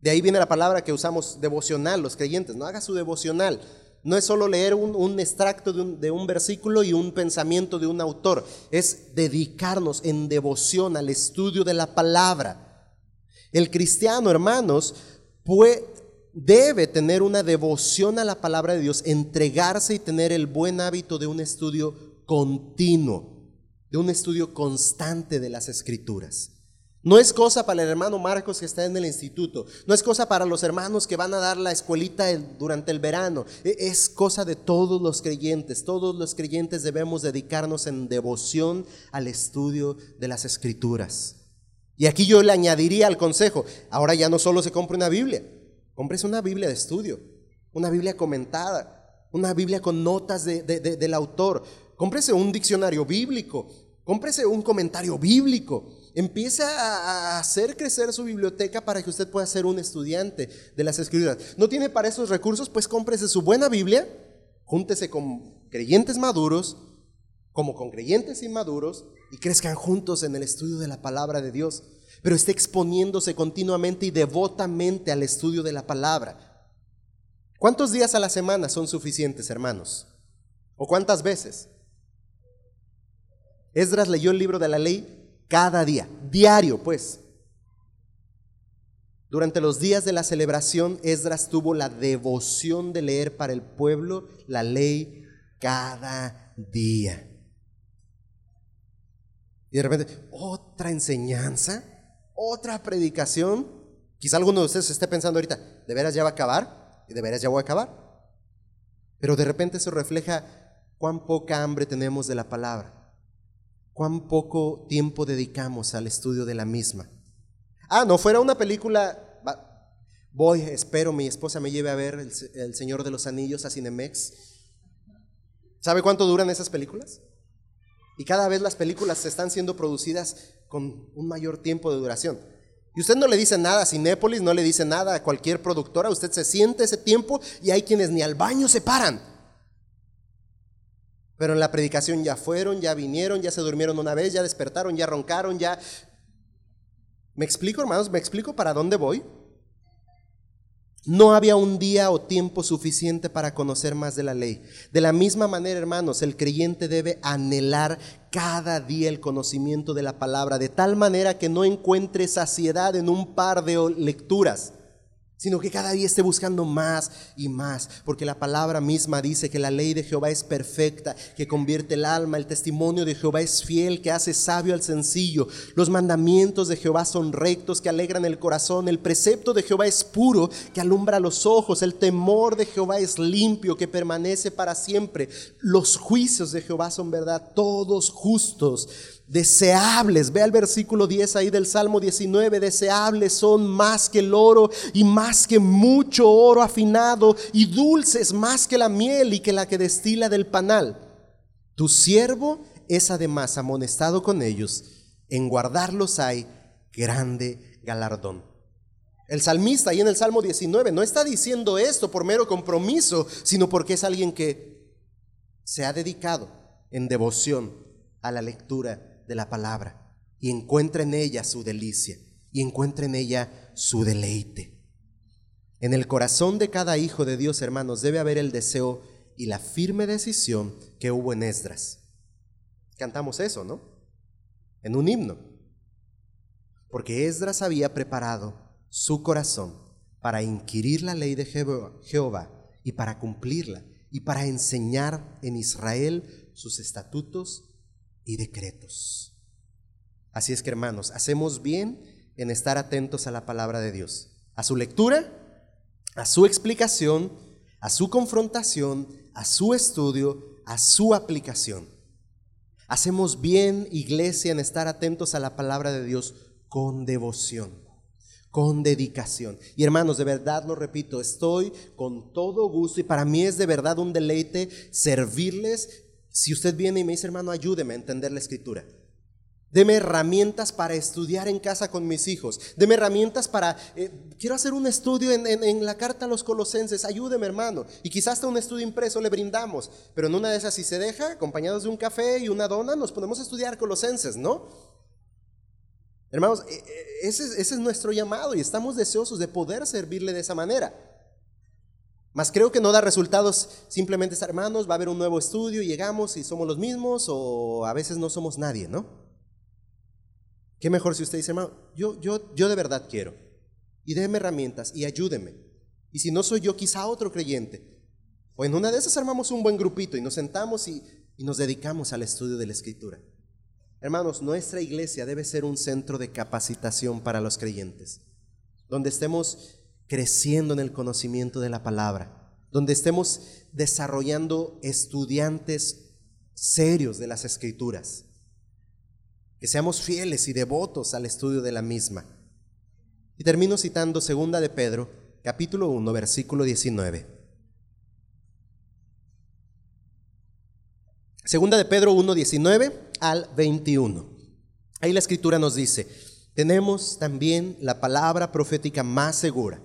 De ahí viene la palabra que usamos devocional, los creyentes, no haga su devocional. No es solo leer un, extracto de un, de un, versículo y un pensamiento de un autor, es dedicarnos en devoción al estudio de la palabra. El cristiano, hermanos, puede, debe tener una devoción a la palabra de Dios, entregarse y tener el buen hábito de un estudio continuo, de un estudio constante de las escrituras. No es cosa para el hermano Marcos que está en el instituto, no es cosa para los hermanos que van a dar la escuelita durante el verano, e, es cosa de todos los creyentes. Todos los creyentes debemos dedicarnos en devoción al estudio de las escrituras. Y aquí yo le añadiría al consejo, ahora ya no solo se compra una Biblia, Cómprese una Biblia de estudio, una Biblia comentada, una Biblia con notas del autor. Cómprese un diccionario bíblico, cómprese un comentario bíblico. Empiece a hacer crecer su biblioteca para que usted pueda ser un estudiante de las escrituras. ¿No tiene para esos recursos? Pues cómprese su buena Biblia, júntese con creyentes maduros, como con creyentes inmaduros, y crezcan juntos en el estudio de la palabra de Dios. Pero esté exponiéndose continuamente y devotamente al estudio de la palabra. ¿Cuántos días a la semana son suficientes, hermanos? ¿O cuántas veces? Esdras leyó el libro de la ley cada día, diario, pues. Durante los días de la celebración, Esdras tuvo la devoción de leer para el pueblo la ley cada día. Y de repente, otra enseñanza, otra predicación. Quizá alguno de ustedes esté pensando ahorita, ¿de veras ya va a acabar? ¿Y de veras ya voy a acabar? Pero de repente eso refleja cuán poca hambre tenemos de la palabra, cuán poco tiempo dedicamos al estudio de la misma. Ah, no fuera una película, voy, espero mi esposa me lleve a ver el, Señor de los Anillos a Cinemex. ¿Sabe cuánto duran esas películas? Y cada vez las películas están siendo producidas con un mayor tiempo de duración. Y usted no le dice nada a Cinépolis, no le dice nada a cualquier productora, usted se siente ese tiempo y hay quienes ni al baño se paran. Pero en la predicación ya fueron, ya vinieron, ya se durmieron una vez, ya despertaron, ya roncaron, ya... ¿Me explico, hermanos? ¿Me explico para dónde voy? No había un día o tiempo suficiente para conocer más de la ley. De la misma manera, hermanos, el creyente debe anhelar cada día el conocimiento de la palabra, de tal manera que no encuentre saciedad en un par de lecturas sino que cada día esté buscando más y más, porque la palabra misma dice que la ley de Jehová es perfecta, que convierte el alma, el testimonio de Jehová es fiel, que hace sabio al sencillo, los mandamientos de Jehová son rectos, que alegran el corazón, el precepto de Jehová es puro, que alumbra los ojos, el temor de Jehová es limpio, que permanece para siempre, los juicios de Jehová son verdad, todos justos deseables. Ve al versículo 10 ahí del Salmo 19, deseables son más que el oro y más que mucho oro afinado y dulces más que la miel y que la que destila del panal. Tu siervo es además amonestado con ellos, en guardarlos hay grande galardón. El salmista ahí en el Salmo 19 no está diciendo esto por mero compromiso, sino porque es alguien que se ha dedicado en devoción a la lectura de la palabra y encuentra en ella su delicia y encuentra en ella su deleite. En el corazón de cada hijo de Dios, hermanos, debe haber el deseo y la firme decisión que hubo en Esdras. Cantamos eso, ¿no? En un himno. Porque Esdras había preparado su corazón para inquirir la ley de Jehová y para cumplirla y para enseñar en Israel sus estatutos y decretos. Así es que hermanos, hacemos bien en estar atentos a la palabra de Dios, a su lectura, a su explicación, a su confrontación, a su estudio, a su aplicación. Hacemos bien, iglesia, en estar atentos a la palabra de Dios con devoción, con dedicación. Y hermanos, de verdad lo repito, estoy con todo gusto y para mí es de verdad un deleite servirles si usted viene y me dice, hermano, ayúdeme a entender la escritura. Deme herramientas para estudiar en casa con mis hijos. Deme herramientas para, eh, quiero hacer un estudio en, en, la carta a los colosenses. Ayúdeme, hermano. Y quizás hasta un estudio impreso le brindamos. Pero en una de esas, si se deja, acompañados de un café y una dona, nos ponemos a estudiar colosenses, ¿no? Hermanos, e, e, ese, ese es nuestro llamado y estamos deseosos de poder servirle de esa manera. Mas creo que no da resultados simplemente hermanos, va a haber un nuevo estudio y llegamos y somos los mismos o a veces no somos nadie, ¿no? Qué mejor si usted dice, hermano, yo, yo, yo de verdad quiero. Y déme herramientas y ayúdeme. Y si no soy yo, quizá otro creyente. O en una de esas armamos un buen grupito y nos sentamos y nos dedicamos al estudio de la escritura. Hermanos, nuestra iglesia debe ser un centro de capacitación para los creyentes, donde estemos creciendo en el conocimiento de la palabra, donde estemos desarrollando estudiantes serios de las escrituras, que seamos fieles y devotos al estudio de la misma. Y termino citando segunda de Pedro, capítulo 1, versículo 19. Segunda de Pedro 1, 19 al 21. Ahí la escritura nos dice, tenemos también la palabra profética más segura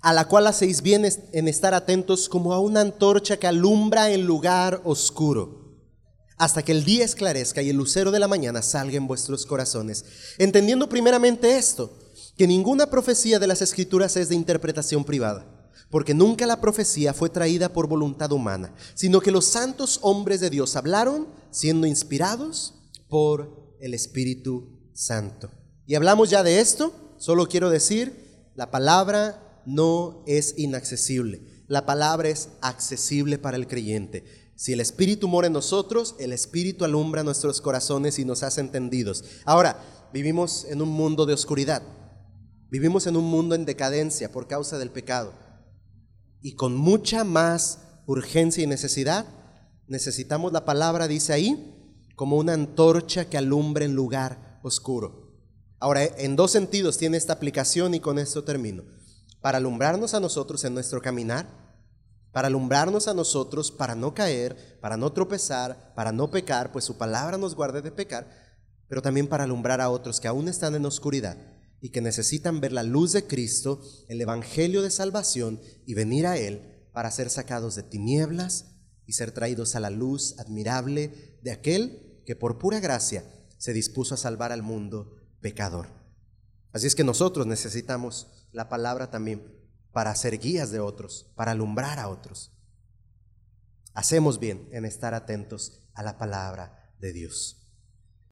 a la cual hacéis bien en estar atentos como a una antorcha que alumbra en lugar oscuro, hasta que el día esclarezca y el lucero de la mañana salga en vuestros corazones, entendiendo primeramente esto, que ninguna profecía de las escrituras es de interpretación privada, porque nunca la profecía fue traída por voluntad humana, sino que los santos hombres de Dios hablaron siendo inspirados por el Espíritu Santo. Y hablamos ya de esto, solo quiero decir, la palabra no es inaccesible, la palabra es accesible para el creyente. Si el Espíritu mora en nosotros, el Espíritu alumbra nuestros corazones y nos hace entendidos. Ahora, vivimos en un mundo de oscuridad. Vivimos en un mundo en decadencia por causa del pecado. Y con mucha más urgencia y necesidad, necesitamos la palabra, dice ahí, como una antorcha que alumbre en lugar oscuro. Ahora, en dos sentidos tiene esta aplicación y con esto termino. Para alumbrarnos a nosotros en nuestro caminar para alumbrarnos a nosotros, para no caer, para no tropezar, para no pecar, pues su palabra nos guarde de pecar, pero también para alumbrar a otros que aún están en oscuridad y que necesitan ver la luz de Cristo, el Evangelio de salvación y venir a Él para ser sacados de tinieblas y ser traídos a la luz admirable de aquel que por pura gracia se dispuso a salvar al mundo pecador. Así es que nosotros necesitamos la palabra también para ser guías de otros, para alumbrar a otros. Hacemos bien en estar atentos a la palabra de Dios.